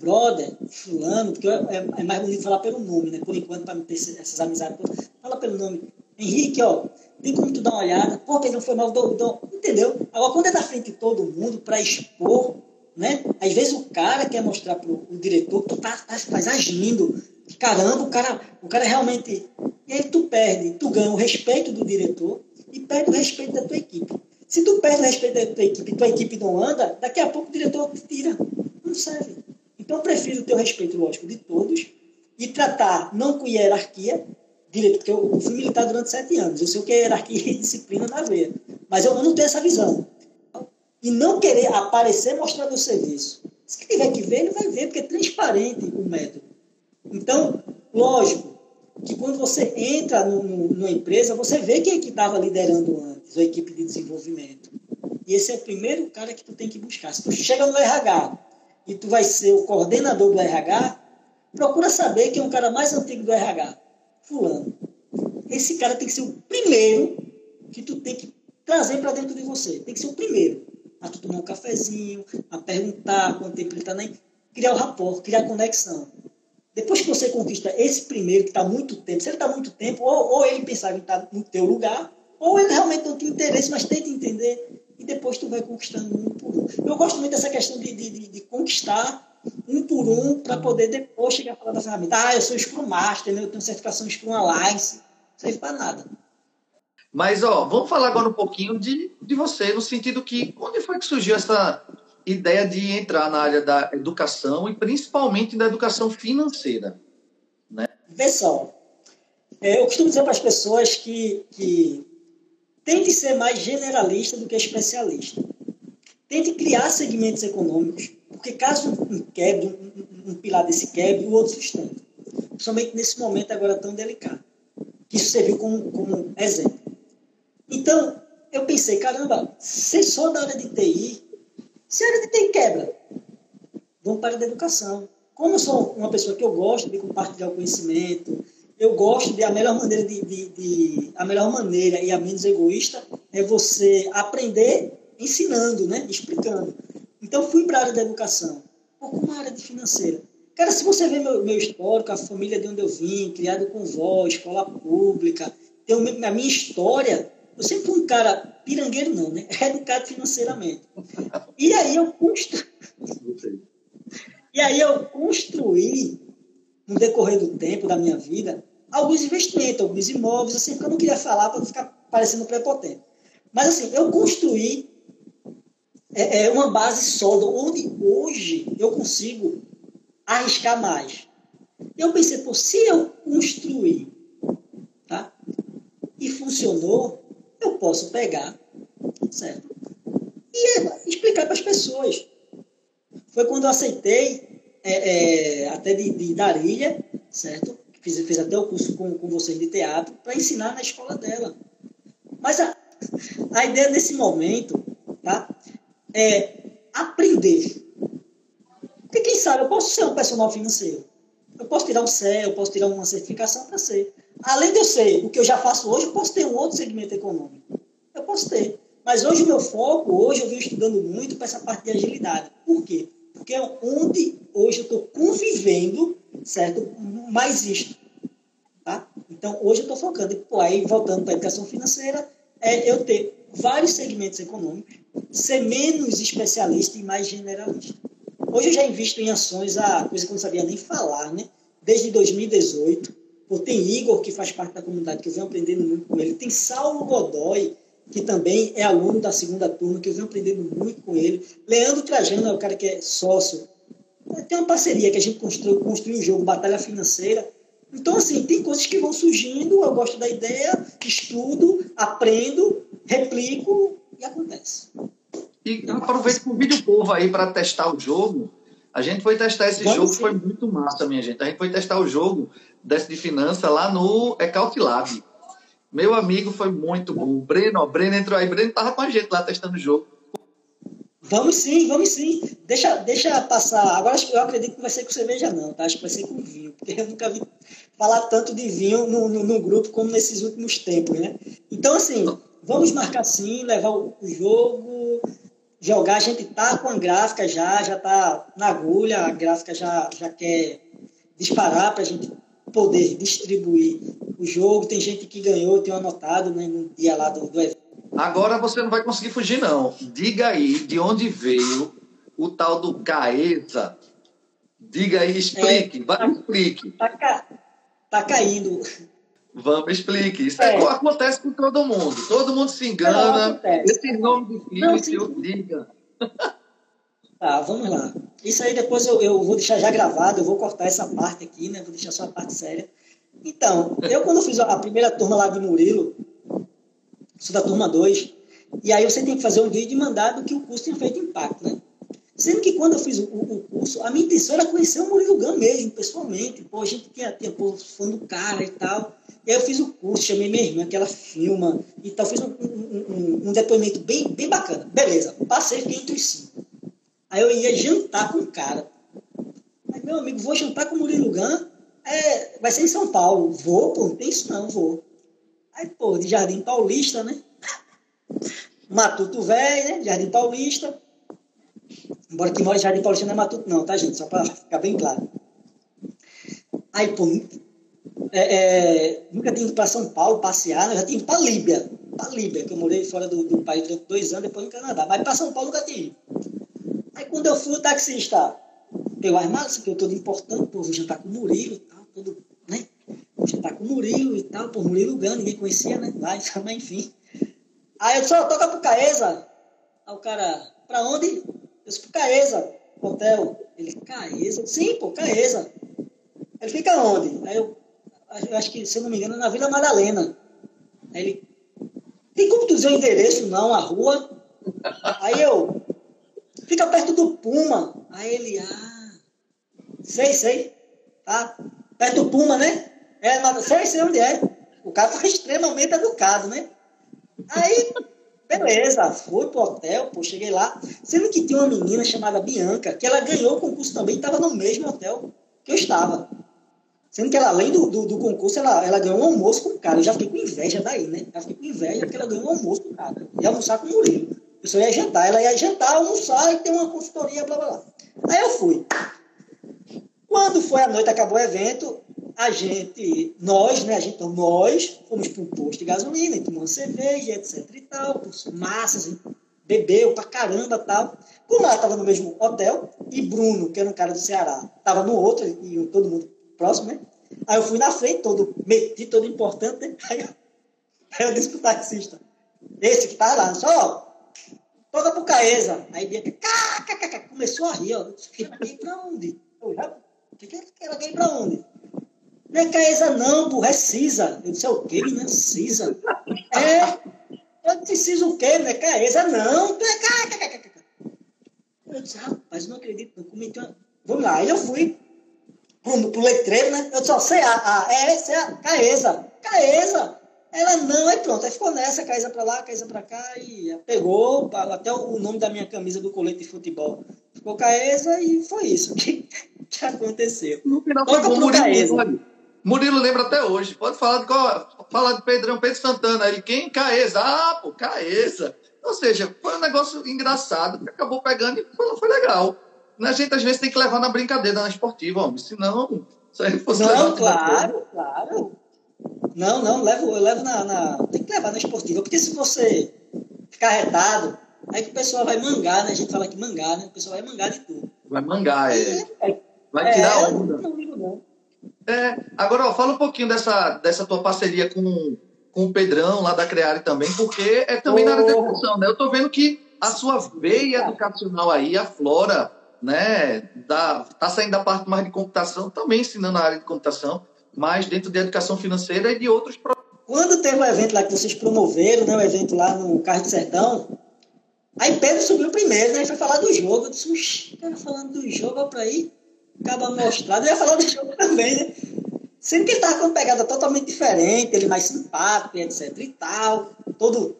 Brother, fulano, porque é, é mais bonito falar pelo nome, né? Por enquanto, para não ter essas amizades. Fala pelo nome. Henrique, ó, tem como tu dar uma olhada? Pô, Pedro, foi mal, dou. entendeu? Agora, quando é da frente de todo mundo, para expor, né? Às vezes o cara quer mostrar pro o diretor que tu tá, tá, tá agindo. Caramba, o cara, o cara realmente. E aí tu perde, tu ganha o respeito do diretor e perde o respeito da tua equipe. Se tu perde o respeito da tua equipe e tua equipe não anda, daqui a pouco o diretor te tira. Não serve. Então, eu prefiro ter o respeito, lógico, de todos e tratar não com hierarquia, direito, porque eu fui militar durante sete anos. Eu sei o que é hierarquia e disciplina na veia. Mas eu não tenho essa visão. E não querer aparecer mostrando o serviço. Se tiver que ver, ele vai ver, porque é transparente o método. Então, lógico, que quando você entra no, no, numa empresa, você vê quem é que estava liderando antes, a equipe de desenvolvimento. E esse é o primeiro cara que tu tem que buscar. Se tu chega no RH e tu vai ser o coordenador do RH, procura saber quem é o cara mais antigo do RH. Fulano. Esse cara tem que ser o primeiro que tu tem que trazer para dentro de você. Tem que ser o primeiro. A tu tomar um cafezinho, a perguntar quanto tempo ele está nem. Criar o rapport, criar conexão. Depois que você conquista esse primeiro, que está muito tempo, se ele está muito tempo, ou, ou ele pensava em estar tá no teu lugar, ou ele realmente não tem interesse, mas tenta entender, e depois tu vai conquistando um por um. Eu gosto muito dessa questão de, de, de, de conquistar um por um para poder depois chegar a falar da ferramenta. Ah, eu sou Scrum Master, né? eu tenho certificação Scrum Alliance. Não serve para nada.
Mas, ó, vamos falar agora um pouquinho de, de você, no sentido que, onde foi que surgiu essa ideia de entrar na área da educação e principalmente da educação financeira. Né?
Pessoal, é, eu costumo dizer para as pessoas que, que tente ser mais generalista do que especialista. Tente criar segmentos econômicos, porque caso um quebre, um, um pilar desse quebre, o outro sustenta. Principalmente nesse momento agora tão delicado. Isso serviu como, como exemplo. Então, eu pensei, caramba, ser só da área de TI se a gente tem quebra, vamos para a educação. Como sou uma pessoa que eu gosto de compartilhar o conhecimento, eu gosto de a melhor maneira de, de, de, a melhor maneira e a menos egoísta é você aprender ensinando, né, explicando. Então fui para a área da educação, ou como a área de financeira. Cara, se você ver meu, meu histórico, a família de onde eu vim, criado com vó, escola pública, tem a minha história, eu sempre fui um cara pirangueiro, não, né? (laughs) Educado financeiramente. E aí eu construí. e aí eu construí, no decorrer do tempo da minha vida, alguns investimentos, alguns imóveis, assim, que eu não queria falar para não ficar parecendo prepotente. Mas assim, eu construí é, é, uma base sólida, onde hoje eu consigo arriscar mais. Eu pensei, pô, se eu construir tá, e funcionou, eu posso pegar, certo? E explicar para as pessoas. Foi quando eu aceitei, é, é, até de, de Darilha, certo? Fiz, fiz até o curso com, com vocês de teatro, para ensinar na escola dela. Mas a, a ideia nesse momento tá, é aprender. Porque quem sabe eu posso ser um personal financeiro. Eu posso tirar um CE, eu posso tirar uma certificação para ser. Além de eu ser o que eu já faço hoje, eu posso ter um outro segmento econômico. Eu posso ter. Mas hoje o meu foco, hoje eu venho estudando muito para essa parte de agilidade. Por quê? Porque é onde hoje eu estou convivendo, certo? Mais isto. Tá? Então, hoje eu estou focando. Pô, aí, voltando para a educação financeira, é eu ter vários segmentos econômicos, ser menos especialista e mais generalista. Hoje eu já invisto em ações, a coisa que eu não sabia nem falar, né? Desde 2018. Tem Igor, que faz parte da comunidade, que eu venho aprendendo muito com ele. Tem Saulo Godoy, que também é aluno da segunda turma, que eu venho aprendendo muito com ele. Leandro Trajano é o cara que é sócio. Tem uma parceria que a gente construiu, construiu um jogo, Batalha Financeira. Então, assim, tem coisas que vão surgindo, eu gosto da ideia, estudo, aprendo, replico e acontece.
E aproveito com o povo aí para testar o jogo. A gente foi testar esse Vamos jogo, sim. foi muito massa, minha gente. A gente foi testar o jogo desse de finança lá no Ecaut Lab. Meu amigo foi muito bom. O Breno, o Breno entrou aí. O Breno tava com a gente lá testando o jogo.
Vamos sim, vamos sim. Deixa, deixa passar. Agora eu acredito que vai ser com cerveja, não, tá? Acho que vai ser com vinho, porque eu nunca vi falar tanto de vinho no, no, no grupo como nesses últimos tempos, né? Então, assim, vamos marcar sim, levar o, o jogo, jogar. A gente tá com a gráfica já, já tá na agulha, a gráfica já, já quer disparar para a gente poder distribuir o jogo. Tem gente que ganhou, tem anotado né, no dia lá do, do evento.
Agora você não vai conseguir fugir, não. Diga aí de onde veio o tal do Caesa. Diga aí, explique. É, vai,
tá,
explique.
Tá, ca, tá caindo.
Vamos, explique. Isso é. acontece com todo mundo. Todo mundo se engana. Esse nome difícil, não, diga.
Tá, vamos lá. Isso aí depois eu, eu vou deixar já gravado, eu vou cortar essa parte aqui, né? Vou deixar só a parte séria. Então, eu quando fiz a primeira turma lá de Murilo, sou da turma 2, e aí você tem que fazer um vídeo e mandar do que o curso tinha feito impacto, né? Sendo que quando eu fiz o, o, curso, a minha intenção era conhecer o Murilo Gam mesmo, pessoalmente. Pô, a gente tinha, tinha pô, fã do cara e tal. E aí eu fiz o curso, chamei minha irmã, que ela filma e tal. Fiz um, um, um, um depoimento bem, bem bacana. Beleza, passei, fiquei entre os cinco. Aí eu ia jantar com o cara. Aí, meu amigo, vou jantar com o Murilo Gam, é, vai ser em São Paulo. Vou, pô, não tem isso não, vou. Aí, pô, de Jardim Paulista, né? (laughs) Matuto Velho, né? Jardim Paulista. Embora em Jardim Paulista não é Matuto, não, tá, gente? Só para ficar bem claro. Aí, pô, é, é, nunca tinha ido para São Paulo passear, né? já tinha ido para Líbia. Para Líbia, que eu morei fora do, do país durante dois anos, depois no Canadá. Mas para São Paulo nunca tinha ido. Aí quando eu fui, o taxista pegou as malas, que eu todo importante, pô, vou jantar com o Murilo e tal, todo, né? Vou jantar com o Murilo e tal, pô, Murilo Gano, ninguém conhecia, né? Lá, (laughs) mas enfim. Aí eu só toca pro Caesa. Aí o cara, pra onde? Eu disse, Caesa, hotel. Ele, Caesa? Sim, pô, Caesa. Ele fica onde? Aí eu, eu acho que, se eu não me engano, é na Vila Madalena. Aí ele, tem como tu dizer o endereço? Não, a rua. Aí eu, Fica perto do Puma. Aí ele, ah, sei, sei. Tá? Perto do Puma, né? É, mas sei, sei onde é. O cara foi extremamente educado, né? Aí, beleza, fui pro hotel, pô, cheguei lá. Sendo que tinha uma menina chamada Bianca, que ela ganhou o concurso também, estava no mesmo hotel que eu estava. Sendo que ela, além do, do, do, concurso, ela, ela ganhou um almoço com o cara. Eu já fiquei com inveja daí, né? Já fiquei com inveja porque ela ganhou um almoço com o cara. E almoçar com o Murilo. A pessoa ia jantar, ela ia jantar, almoçar e ter uma consultoria, blá blá blá. Aí eu fui. Quando foi a noite, acabou o evento, a gente, nós, né, a gente, então, nós fomos para um posto de gasolina, e tomamos cerveja, etc e tal, massas, bebeu pra caramba tal. Ela estava no mesmo hotel, e Bruno, que era um cara do Ceará, estava no outro, e todo mundo próximo, né? Aí eu fui na frente, todo meti, todo importante, né? Aí eu, eu disse pro taxista, esse que tá lá, só, pro Caesa. Aí Bianca, começou a rir, ó. Ela veio pra onde? Eu já, ela veio pra onde? Não é Caesa não, porra, é Cisa. Eu disse, é o quê, menina? Cisa. É, eu disse, Cisa o quê? Não é Caesa não. Eu disse, rapaz, não acredito, não cometi uma... Vamos lá, aí eu fui pro, pro letreiro, né? Eu disse, ó, CA, é, CA, Caesa. Caesa. Ela não, aí pronto, aí ficou nessa, Caísa pra lá, Caísa pra cá, e pegou até o nome da minha camisa do colete de futebol. Ficou Caesa e foi isso (laughs) que, que aconteceu.
No final foi bom, Murilo, Murilo lembra até hoje. Pode falar de qual, falar de Pedrão Pedro Santana. Ele, quem? Caesa. Ah, pô, Caesa. Ou seja, foi um negócio engraçado que acabou pegando e foi, foi legal. A gente às vezes tem que levar na brincadeira na esportiva, homem. Senão, se a gente fosse
Não, claro, claro. Não, não, levo, eu levo na, na, Tem que levar na esportiva, porque se você carretado, aí que o pessoal vai mangar, né? A gente fala que mangar, né? O pessoal vai mangar de tudo.
Vai mangar, é. é vai tirar é, onda. Não ligo, não. É, agora, ó, fala um pouquinho dessa, dessa tua parceria com, com o Pedrão, lá da Creare também, porque é também oh. na área da educação, né? Eu tô vendo que a sua veia educacional aí aflora, né? Da, tá saindo da parte mais de computação, também ensinando a área de computação, mas dentro de educação financeira e de outros
Quando teve o um evento lá que vocês promoveram, né? O evento lá no Carro de Sertão, aí Pedro subiu primeiro, né? Foi falar do jogo. Eu disse, cara falando do jogo para aí, acaba mostrado. Eu ia falar do jogo também, né? Sendo que ele tava com uma pegada totalmente diferente, ele mais simpático, etc e tal, todo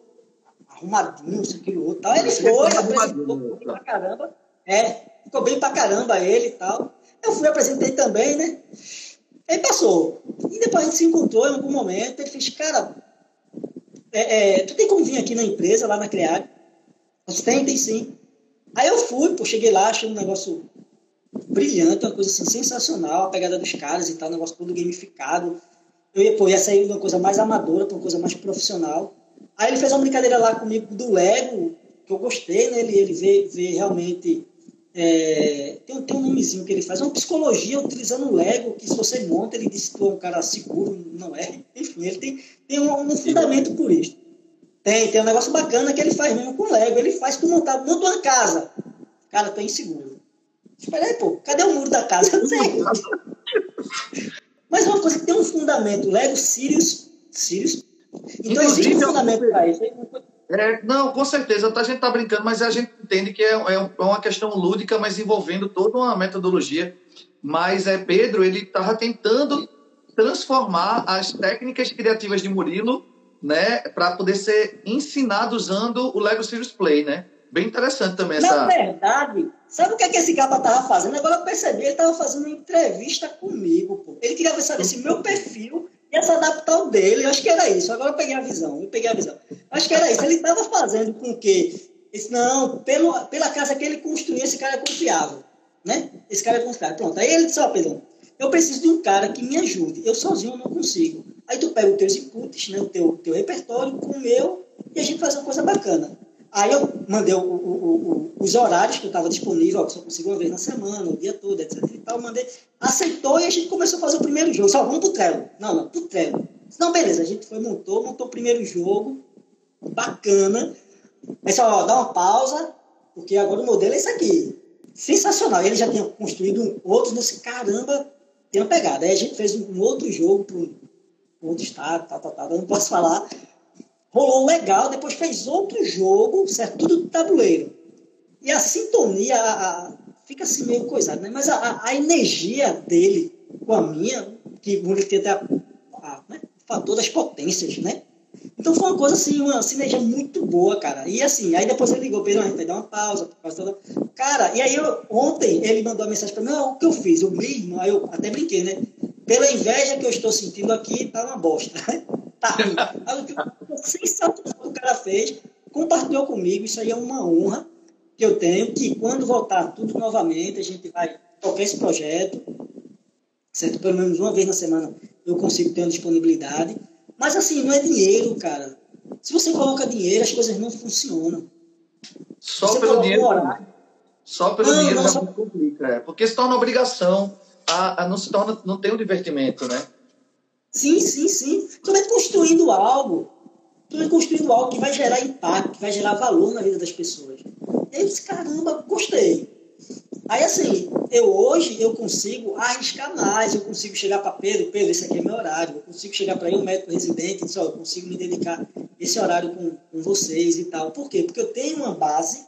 arrumadinho, isso, aquilo, outro tal. Ele foi, apresentou bem pra caramba. É, ficou bem pra caramba ele e tal. Eu fui, apresentei também, né? Aí passou. E depois a gente se encontrou em algum momento. Ele fez, cara, é, é, tu tem como vir aqui na empresa, lá na Creare? Eu tem, tem sim. Aí eu fui, pô, cheguei lá, achei um negócio brilhante, uma coisa assim, sensacional, a pegada dos caras e tal, um negócio todo gamificado. Eu ia, pô, ia sair de uma coisa mais amadora para uma coisa mais profissional. Aí ele fez uma brincadeira lá comigo do Lego, que eu gostei, né? Ele, ele vê, vê realmente. É, tem, tem um nomezinho que ele faz, é uma psicologia utilizando o Lego, que se você monta, ele diz que tu é um cara seguro, não é. (laughs) Enfim, ele tem, tem um, um fundamento por isso. Tem, tem um negócio bacana que ele faz mesmo com Lego. Ele faz tu montar, monta uma casa. Cara, tô inseguro. Espera aí, pô, cadê o muro da casa? Eu não sei. Mas uma coisa que tem um fundamento, Lego Sirius, Sirius então existe um fundamento para isso.
É, não, com certeza, a gente está brincando, mas a gente entende que é, é, é, uma questão lúdica, mas envolvendo toda uma metodologia. Mas é Pedro, ele estava tentando transformar as técnicas criativas de Murilo, né, para poder ser ensinado usando o Lego Serious Play, né? Bem interessante também essa.
Na verdade, sabe o que, é que esse capa estava fazendo? Agora eu percebi, ele estava fazendo uma entrevista comigo, pô. Ele queria saber se meu perfil ia se adaptar ao dele. Eu acho que era isso. Agora eu peguei a visão. Eu peguei a visão. Acho que era isso. Ele estava fazendo com que. Esse, não, pelo, pela casa que ele construía, esse cara é confiável. Né? Esse cara é confiável. Pronto. Aí ele disse: Ó, oh, Pedro, eu preciso de um cara que me ajude. Eu sozinho não consigo. Aí tu pega os teus inputs, né, o teu, teu repertório com o meu e a gente faz uma coisa bacana. Aí eu mandei o, o, o, os horários que eu estava disponível, só consigo uma vez na semana, o dia todo, etc. E tal, mandei, aceitou e a gente começou a fazer o primeiro jogo. Só vamos pro Trello. Não, não, pro Trello. Não, beleza, a gente foi, montou, montou o primeiro jogo, bacana. Aí só, dá uma pausa, porque agora o modelo é esse aqui. Sensacional. Ele já tinha construído outros nesse caramba, tem uma pegada. Aí a gente fez um outro jogo para um outro estado, tal, tal, tal. Eu não posso falar rolou legal, depois fez outro jogo, certo? Tudo do tabuleiro. E a sintonia a, a, fica assim meio coisado, né? Mas a, a, energia dele com a minha, que tem até a, né? o fator das potências, né? Então foi uma coisa assim, uma sinergia muito boa, cara. E assim, aí depois ele ligou, Pedro, a gente vai dar uma pausa. Toda... Cara, e aí eu, ontem ele mandou uma mensagem para mim, o que eu fiz? Eu li, aí eu até brinquei, né? Pela inveja que eu estou sentindo aqui, tá uma bosta. (laughs) tá ruim. Sensacional que o cara fez, compartilhou comigo, isso aí é uma honra que eu tenho, que quando voltar tudo novamente, a gente vai tocar esse projeto, certo? Pelo menos uma vez na semana eu consigo ter uma disponibilidade. Mas assim, não é dinheiro, cara. Se você coloca dinheiro, as coisas não funcionam.
Só você pelo dinheiro. Horário, só pelo não, dinheiro não, só... complica, é. Porque se torna obrigação, a, a, não se torna, não tem um divertimento, né?
Sim, sim, sim. Tu vai construindo algo, tu vai construindo algo que vai gerar impacto, que vai gerar valor na vida das pessoas. E aí eu disse, caramba, gostei. Aí assim, eu hoje eu consigo arriscar mais, eu consigo chegar para Pedro, Pedro, esse aqui é meu horário, eu consigo chegar para um médico residente, dizer, eu consigo me dedicar esse horário com, com vocês e tal. Por quê? Porque eu tenho uma base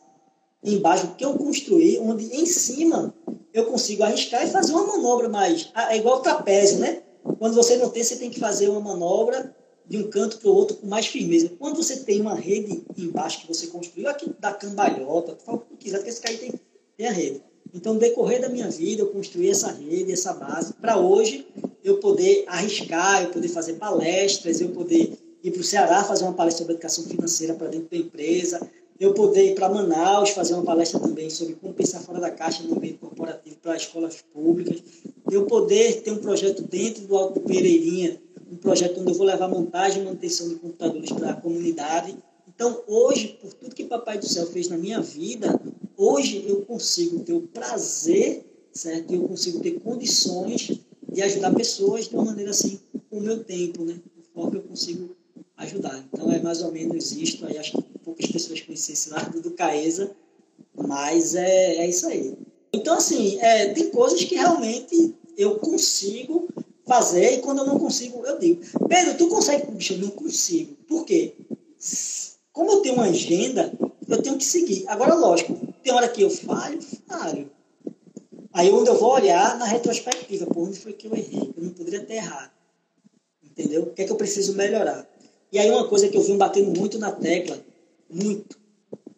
embaixo que eu construí, onde em cima eu consigo arriscar e fazer uma manobra mais. É igual trapézio, né? Quando você não tem, você tem que fazer uma manobra de um canto para o outro com mais firmeza. Quando você tem uma rede embaixo que você construiu, aqui da cambalhota, fala o que quiser, porque esse cara tem, tem a rede. Então, no decorrer da minha vida, eu construí essa rede, essa base, para hoje eu poder arriscar, eu poder fazer palestras, eu poder ir para o Ceará fazer uma palestra sobre educação financeira para dentro da empresa, eu poder ir para Manaus fazer uma palestra também sobre como pensar fora da caixa no ambiente corporativo para escolas públicas, eu poder ter um projeto dentro do Alto Pereirinha, um projeto onde eu vou levar montagem e manutenção de computadores para a comunidade. Então, hoje, por tudo que Papai do Céu fez na minha vida, hoje eu consigo ter o prazer, certo? Eu consigo ter condições de ajudar pessoas de uma maneira assim, com o meu tempo, né? O foco eu consigo ajudar. Então, é mais ou menos isto. Aí acho que poucas pessoas conhecem esse lado do Caesa, mas é, é isso aí. Então, assim, é, tem coisas que realmente eu consigo fazer e quando eu não consigo, eu digo, Pedro, tu consegue? Bicho, eu não consigo. Por quê? Como eu tenho uma agenda, eu tenho que seguir. Agora, lógico, tem hora que eu falho, falho. Aí onde eu vou olhar na retrospectiva, por onde foi que eu errei? Eu não poderia ter errado. Entendeu? O que é que eu preciso melhorar? E aí uma coisa que eu vim batendo muito na tecla, muito,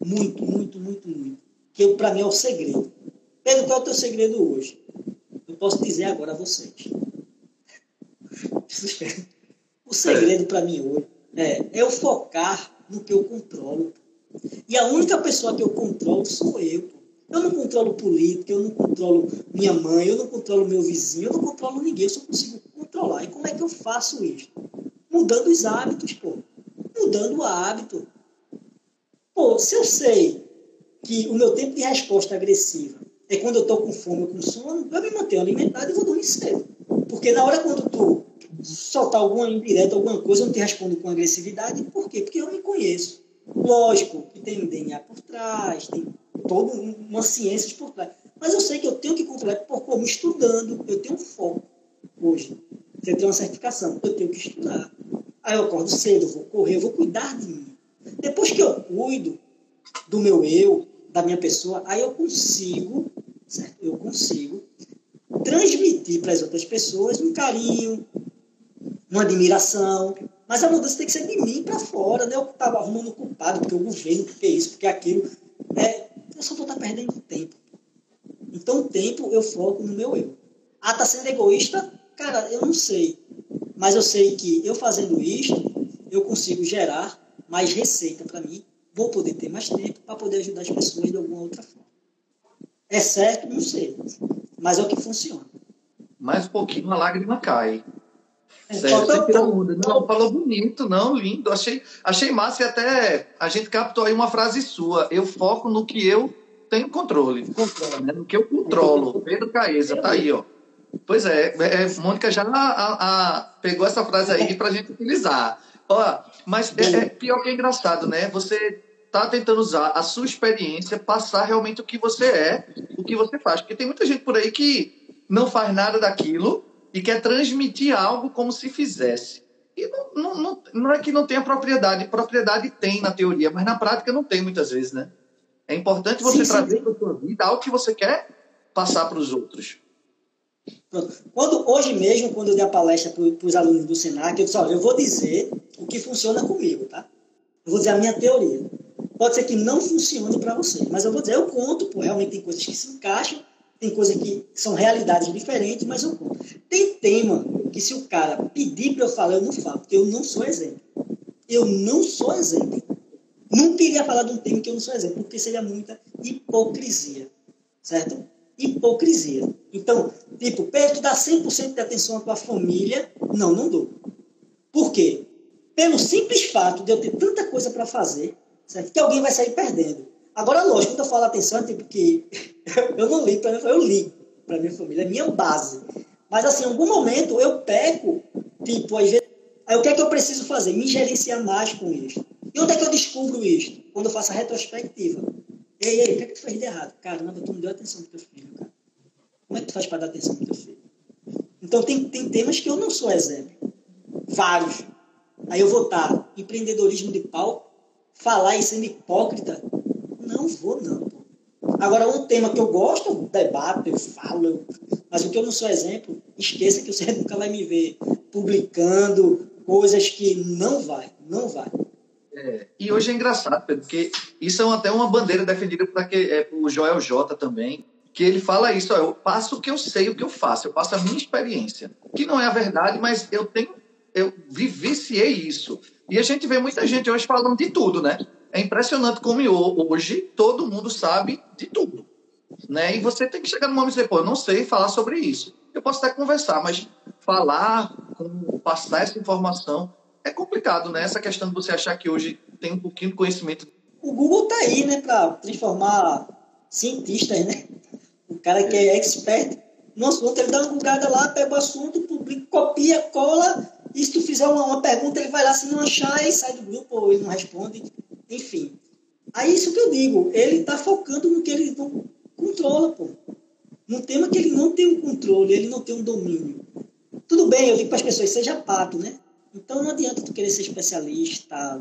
muito, muito, muito, muito, que para mim é o segredo. Pedro, qual é o teu segredo hoje? Eu posso dizer agora a vocês. (laughs) O segredo para mim hoje é eu focar no que eu controlo. E a única pessoa que eu controlo sou eu. Eu não controlo política, eu não controlo minha mãe, eu não controlo meu vizinho, eu não controlo ninguém, eu só consigo controlar. E como é que eu faço isso? Mudando os hábitos, pô. Mudando o hábito. Pô, se eu sei que o meu tempo de resposta agressiva é quando eu estou com fome ou com sono, eu me mantenho alimentado e vou dormir cedo. Porque na hora quando tu soltar alguma indireta, alguma coisa, eu não te respondo com agressividade. Por quê? Porque eu me conheço. Lógico que tem DNA por trás, tem toda uma ciência por trás. Mas eu sei que eu tenho que controlar por como estudando, eu tenho um foco hoje. Eu tenho uma certificação, eu tenho que estudar. Aí eu acordo cedo, vou correr, eu vou cuidar de mim. Depois que eu cuido do meu eu, da minha pessoa, aí eu consigo, certo? Eu consigo transmitir para as outras pessoas um carinho, uma admiração. Mas a mudança tem que ser de mim para fora, né? Eu estava arrumando culpado, porque o governo, porque isso, porque aquilo. É, eu só vou estar tá perdendo tempo. Então, o tempo eu foco no meu eu. Ah, tá sendo egoísta? Cara, eu não sei. Mas eu sei que eu fazendo isto, eu consigo gerar mais receita para mim, vou poder ter mais tempo para poder ajudar as pessoas de alguma outra forma. É certo? Não sei. Mas é o que funciona.
Mais um pouquinho a lágrima cai. É, certo, você tirou Não, falou bonito, não, lindo. Achei, achei massa e até a gente captou aí uma frase sua. Eu foco no que eu tenho controle. Controle, né? No que eu controlo. (laughs) Pedro Caesa, tá aí, ó. Pois é, é, é Mônica já a, a, pegou essa frase aí para a gente utilizar. Ó, mas é, é, pior que é engraçado, né? Você tá tentando usar a sua experiência, passar realmente o que você é, o que você faz. Porque tem muita gente por aí que não faz nada daquilo e quer transmitir algo como se fizesse. E não, não, não, não é que não tenha propriedade. Propriedade tem na teoria, mas na prática não tem muitas vezes, né? É importante você sim, trazer para a sua vida algo que você quer passar para os outros.
Quando, hoje mesmo, quando eu dei a palestra para os alunos do Senac, eu disse, olha, eu vou dizer o que funciona comigo, tá? Eu vou dizer a minha teoria. Pode ser que não funcione para você, mas eu vou dizer, eu conto, pô, realmente tem coisas que se encaixam, tem coisas que são realidades diferentes, mas eu conto. Tem tema que se o cara pedir para eu falar, eu não falo, porque eu não sou exemplo. Eu não sou exemplo. Não queria falar de um tema que eu não sou exemplo, porque seria muita hipocrisia, certo? hipocrisia. Então, tipo, Pedro, tu dá 100% de atenção à tua família? Não, não dou. Por quê? Pelo simples fato de eu ter tanta coisa para fazer, certo? que alguém vai sair perdendo. Agora, lógico, quando eu falo atenção, é tipo que (laughs) eu não ligo para minha família, eu ligo para minha família, é minha base. Mas, assim, em algum momento eu peco, tipo, às vezes, aí o que é que eu preciso fazer? Me gerenciar mais com isso. E onde é que eu descubro isso? Quando eu faço a retrospectiva. Ei, ei, o que é que tu fez de errado? Caramba, tu não deu atenção pro teu filho, cara. Como é que tu faz para dar atenção pro teu filho? Então, tem, tem temas que eu não sou exemplo. Vários. Aí eu vou estar empreendedorismo de pau, falar e sendo hipócrita. Não vou, não. Agora, um tema que eu gosto, eu debato, eu falo, eu... mas o que eu não sou exemplo, esqueça que você nunca vai me ver publicando coisas que não vai, não vai.
É, e hoje é engraçado, Pedro, porque isso é até uma bandeira defendida por, aquele, é, Joel J também, que ele fala isso, ó, eu passo o que eu sei, o que eu faço, eu passo a minha experiência, que não é a verdade, mas eu tenho, eu vivenciei isso. E a gente vê muita gente hoje falando de tudo, né? É impressionante como hoje todo mundo sabe de tudo, né? E você tem que chegar no momento e dizer, pô, eu não sei falar sobre isso. Eu posso até conversar, mas falar, passar essa informação é complicado, né? Essa questão de você achar que hoje tem um pouquinho de conhecimento.
O Google tá aí, né, para transformar cientistas, né? O cara que é expert no assunto, ele dá uma bugada lá, pega o assunto, publica, copia, cola, e se tu fizer uma, uma pergunta, ele vai lá, se não achar, e sai do grupo, ou ele não responde, enfim. Aí isso que eu digo, ele está focando no que ele não controla, pô. Num tema que ele não tem um controle, ele não tem um domínio. Tudo bem, eu digo para as pessoas, seja pato, né? Então não adianta tu querer ser especialista.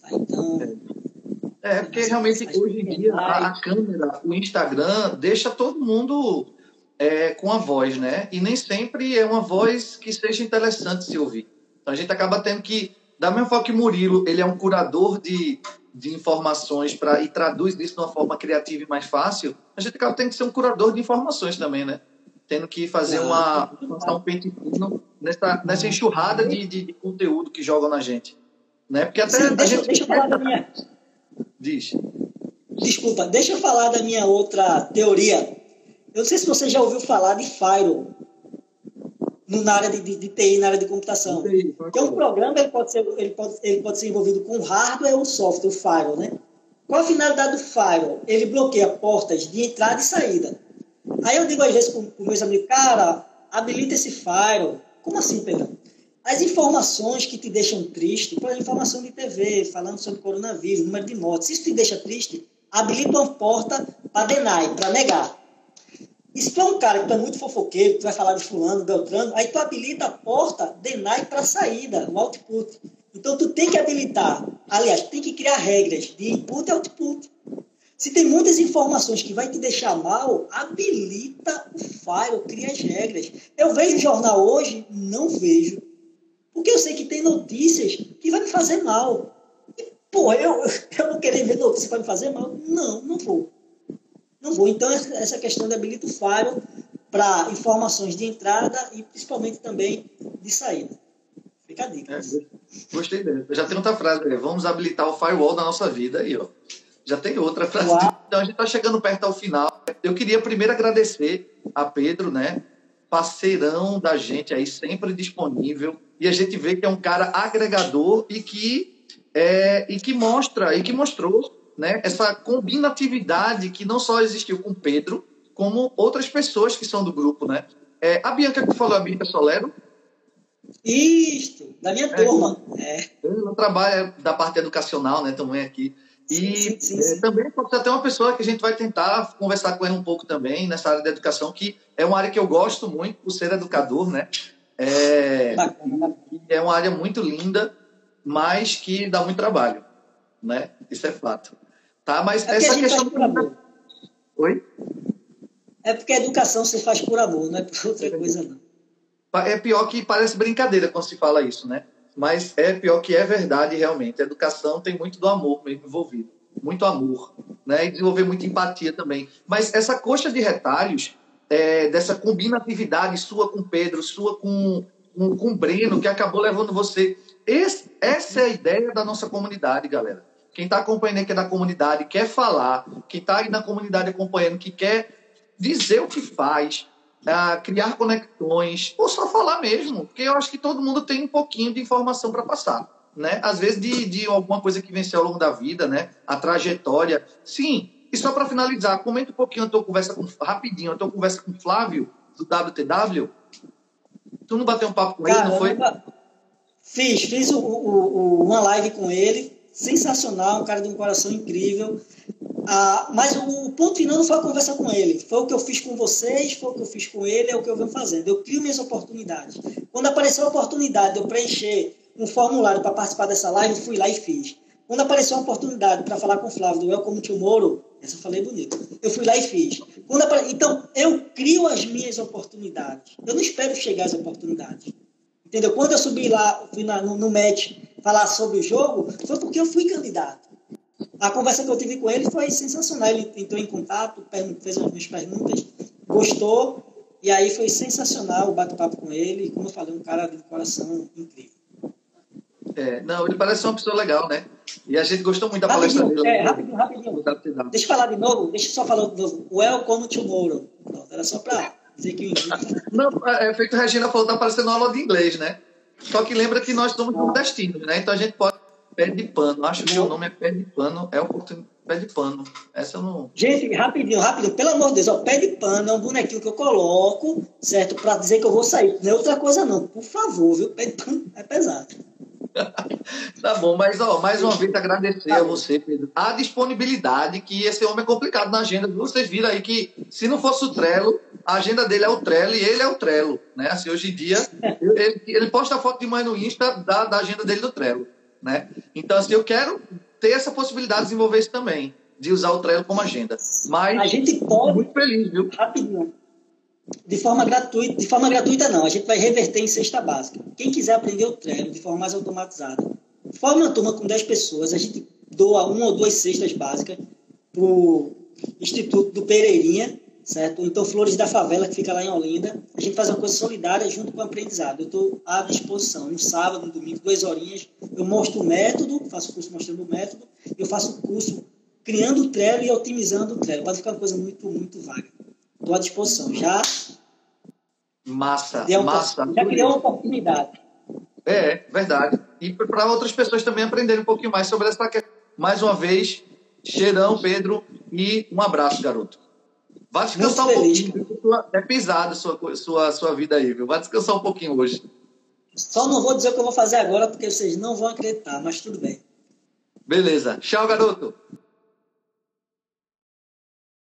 Tá? Então.
É, porque realmente hoje em dia a, a câmera, o Instagram, deixa todo mundo é, com a voz, né? E nem sempre é uma voz que seja interessante se ouvir. Então a gente acaba tendo que, da mesma forma que Murilo, ele é um curador de, de informações para e traduz isso de uma forma criativa e mais fácil, a gente acaba tendo que ser um curador de informações também, né? Tendo que fazer uma lançar um pente fino nessa, nessa enxurrada de, de, de, conteúdo que jogam na gente, né? Porque até Sim,
deixa,
gente...
deixa eu falar da minha
diz.
Desculpa, deixa eu falar da minha outra teoria eu não sei se você já ouviu falar de Firewall na área de, de, de, TI, na área de computação. Que é um programa, ele pode, ser, ele, pode, ele pode ser envolvido com hardware ou software, o firewall, né? Qual a finalidade do firewall? Ele bloqueia portas de entrada e saída. Aí eu digo às vezes para os meus amigos, cara, habilita esse firewall. Como assim, Pedro? As informações que te deixam triste, por exemplo, informação de TV, falando sobre coronavírus, número de mortes, se isso te deixa triste, habilita uma porta para deny, para negar. E se tu é um cara que tu é muito fofoqueiro, tu vai falar de fulano, beltrano, aí tu habilita a porta deny para saída, o output. Então tu tem que habilitar, aliás, tem que criar regras de input e output. Se tem muitas informações que vai te deixar mal, habilita o file, cria as regras. Eu vejo jornal hoje? Não vejo. Porque eu sei que tem notícias que vai me fazer mal. E, pô, eu, (laughs) eu vou querer ver notícia que vai me fazer mal? Não, não vou não vou. Então, essa questão de habilita o firewall para informações de entrada e principalmente também de saída. Fica a dica. É,
gostei dele. Já tem outra frase, né? vamos habilitar o firewall da nossa vida aí, ó. Já tem outra frase. Então, a gente está chegando perto ao final. Eu queria primeiro agradecer a Pedro, né? Parceirão da gente aí, sempre disponível. E a gente vê que é um cara agregador e que, é, e que mostra, e que mostrou né, essa combinatividade que não só existiu com Pedro, como outras pessoas que são do grupo, né? É, a Bianca que falou, a Bianca Solero.
Isto, da minha é, turma. É.
Ela trabalha da parte educacional, né, também aqui. E sim, sim, sim, é, também pode ser até uma pessoa que a gente vai tentar conversar com ela um pouco também nessa área da educação, que é uma área que eu gosto muito por ser educador, né? É, é uma área muito linda, mas que dá muito trabalho, né? Isso é fato. Tá? Mas é essa questão. Oi?
É porque a educação se faz por amor, não é por outra coisa, não.
É pior que parece brincadeira quando se fala isso, né? Mas é pior que é verdade realmente. A educação tem muito do amor mesmo envolvido. Muito amor, né? E desenvolver muita empatia também. Mas essa coxa de retalhos, é, dessa combinatividade sua com Pedro, sua com, com, com Breno, que acabou levando você. Esse, essa é a ideia da nossa comunidade, galera. Quem está acompanhando aqui da comunidade quer falar, quem está aí na comunidade acompanhando, que quer dizer o que faz, uh, criar conexões, ou só falar mesmo, porque eu acho que todo mundo tem um pouquinho de informação para passar. Né? Às vezes de, de alguma coisa que venceu ao longo da vida, né? a trajetória. Sim, e só para finalizar, comenta um pouquinho a tua conversa com, rapidinho, a tua conversa com o Flávio, do WTW. Tu não bateu um papo com Cara, ele, não foi?
Fiz, fiz o, o, o, uma live com ele sensacional, um cara de um coração incrível. Ah, mas o ponto final não foi a conversa com ele. Foi o que eu fiz com vocês, foi o que eu fiz com ele, é o que eu venho fazendo. Eu crio minhas oportunidades. Quando apareceu a oportunidade de eu preencher um formulário para participar dessa live, eu fui lá e fiz. Quando apareceu a oportunidade para falar com o Flávio do Welcome to Moro, essa eu falei bonito. Eu fui lá e fiz. Apare... Então, eu crio as minhas oportunidades. Eu não espero chegar às oportunidades. Entendeu? Quando eu subi lá, fui na, no, no match falar sobre o jogo, foi porque eu fui candidato. A conversa que eu tive com ele foi sensacional. Ele entrou em contato, fez algumas perguntas, gostou, e aí foi sensacional o bate-papo com ele. Como eu falei, um cara de coração incrível.
É, não, ele parece uma pessoa legal, né? E a gente gostou muito da palestra dele.
É, rapidinho, rapidinho. Deixa eu falar de novo, deixa eu só falar de novo. Welcome tomorrow. Pronto, era só para dizer que
Não, é, é feito Regina falou, tá parecendo uma aula de inglês, né? Só que lembra que nós somos nordestinos, né? Então a gente pode pé de pano. Acho que o nome é pé de pano. É oportunidade pé de pano. Essa eu não.
Gente, rapidinho, rapidinho. Pelo amor de Deus, ó, pé de pano é um bonequinho que eu coloco, certo? Pra dizer que eu vou sair. Não é outra coisa, não. Por favor, viu? Pé de pano é pesado. (laughs)
tá bom, mas ó, mais uma vez agradecer tá a você, Pedro, a disponibilidade que esse homem é complicado na agenda. Vocês viram aí que se não fosse o Trello, a agenda dele é o Trello e ele é o Trello, né? Assim, hoje em dia, (laughs) ele, ele posta foto de manhã no Insta da, da agenda dele do Trello, né? Então, assim, eu quero ter essa possibilidade de desenvolver isso também, de usar o Trello como agenda. Mas
a gente pode
muito feliz, viu?
Rapidinho. De forma gratuita, de forma gratuita não, a gente vai reverter em cesta básica. Quem quiser aprender o Trello de forma mais automatizada, forma uma turma com 10 pessoas, a gente doa uma ou duas cestas básicas para o Instituto do Pereirinha, certo? Então, Flores da Favela, que fica lá em Olinda. A gente faz uma coisa solidária junto com o aprendizado. Eu estou à disposição. No sábado, no domingo, duas horinhas, eu mostro o método, faço o curso mostrando o método, eu faço o curso criando o Trello e otimizando o Trello. Pode ficar uma coisa muito, muito vaga. Estou à disposição. Já.
Massa,
massa. Já criou uma oportunidade.
É, verdade. E para outras pessoas também aprenderem um pouquinho mais sobre essa questão. Mais uma vez, cheirão, Pedro, e um abraço, garoto. Vá descansar um pouquinho. É pesado a sua, sua, sua vida aí, viu? Vá descansar um pouquinho hoje.
Só não vou dizer o que eu vou fazer agora, porque vocês não vão acreditar, mas tudo bem.
Beleza. Tchau, garoto.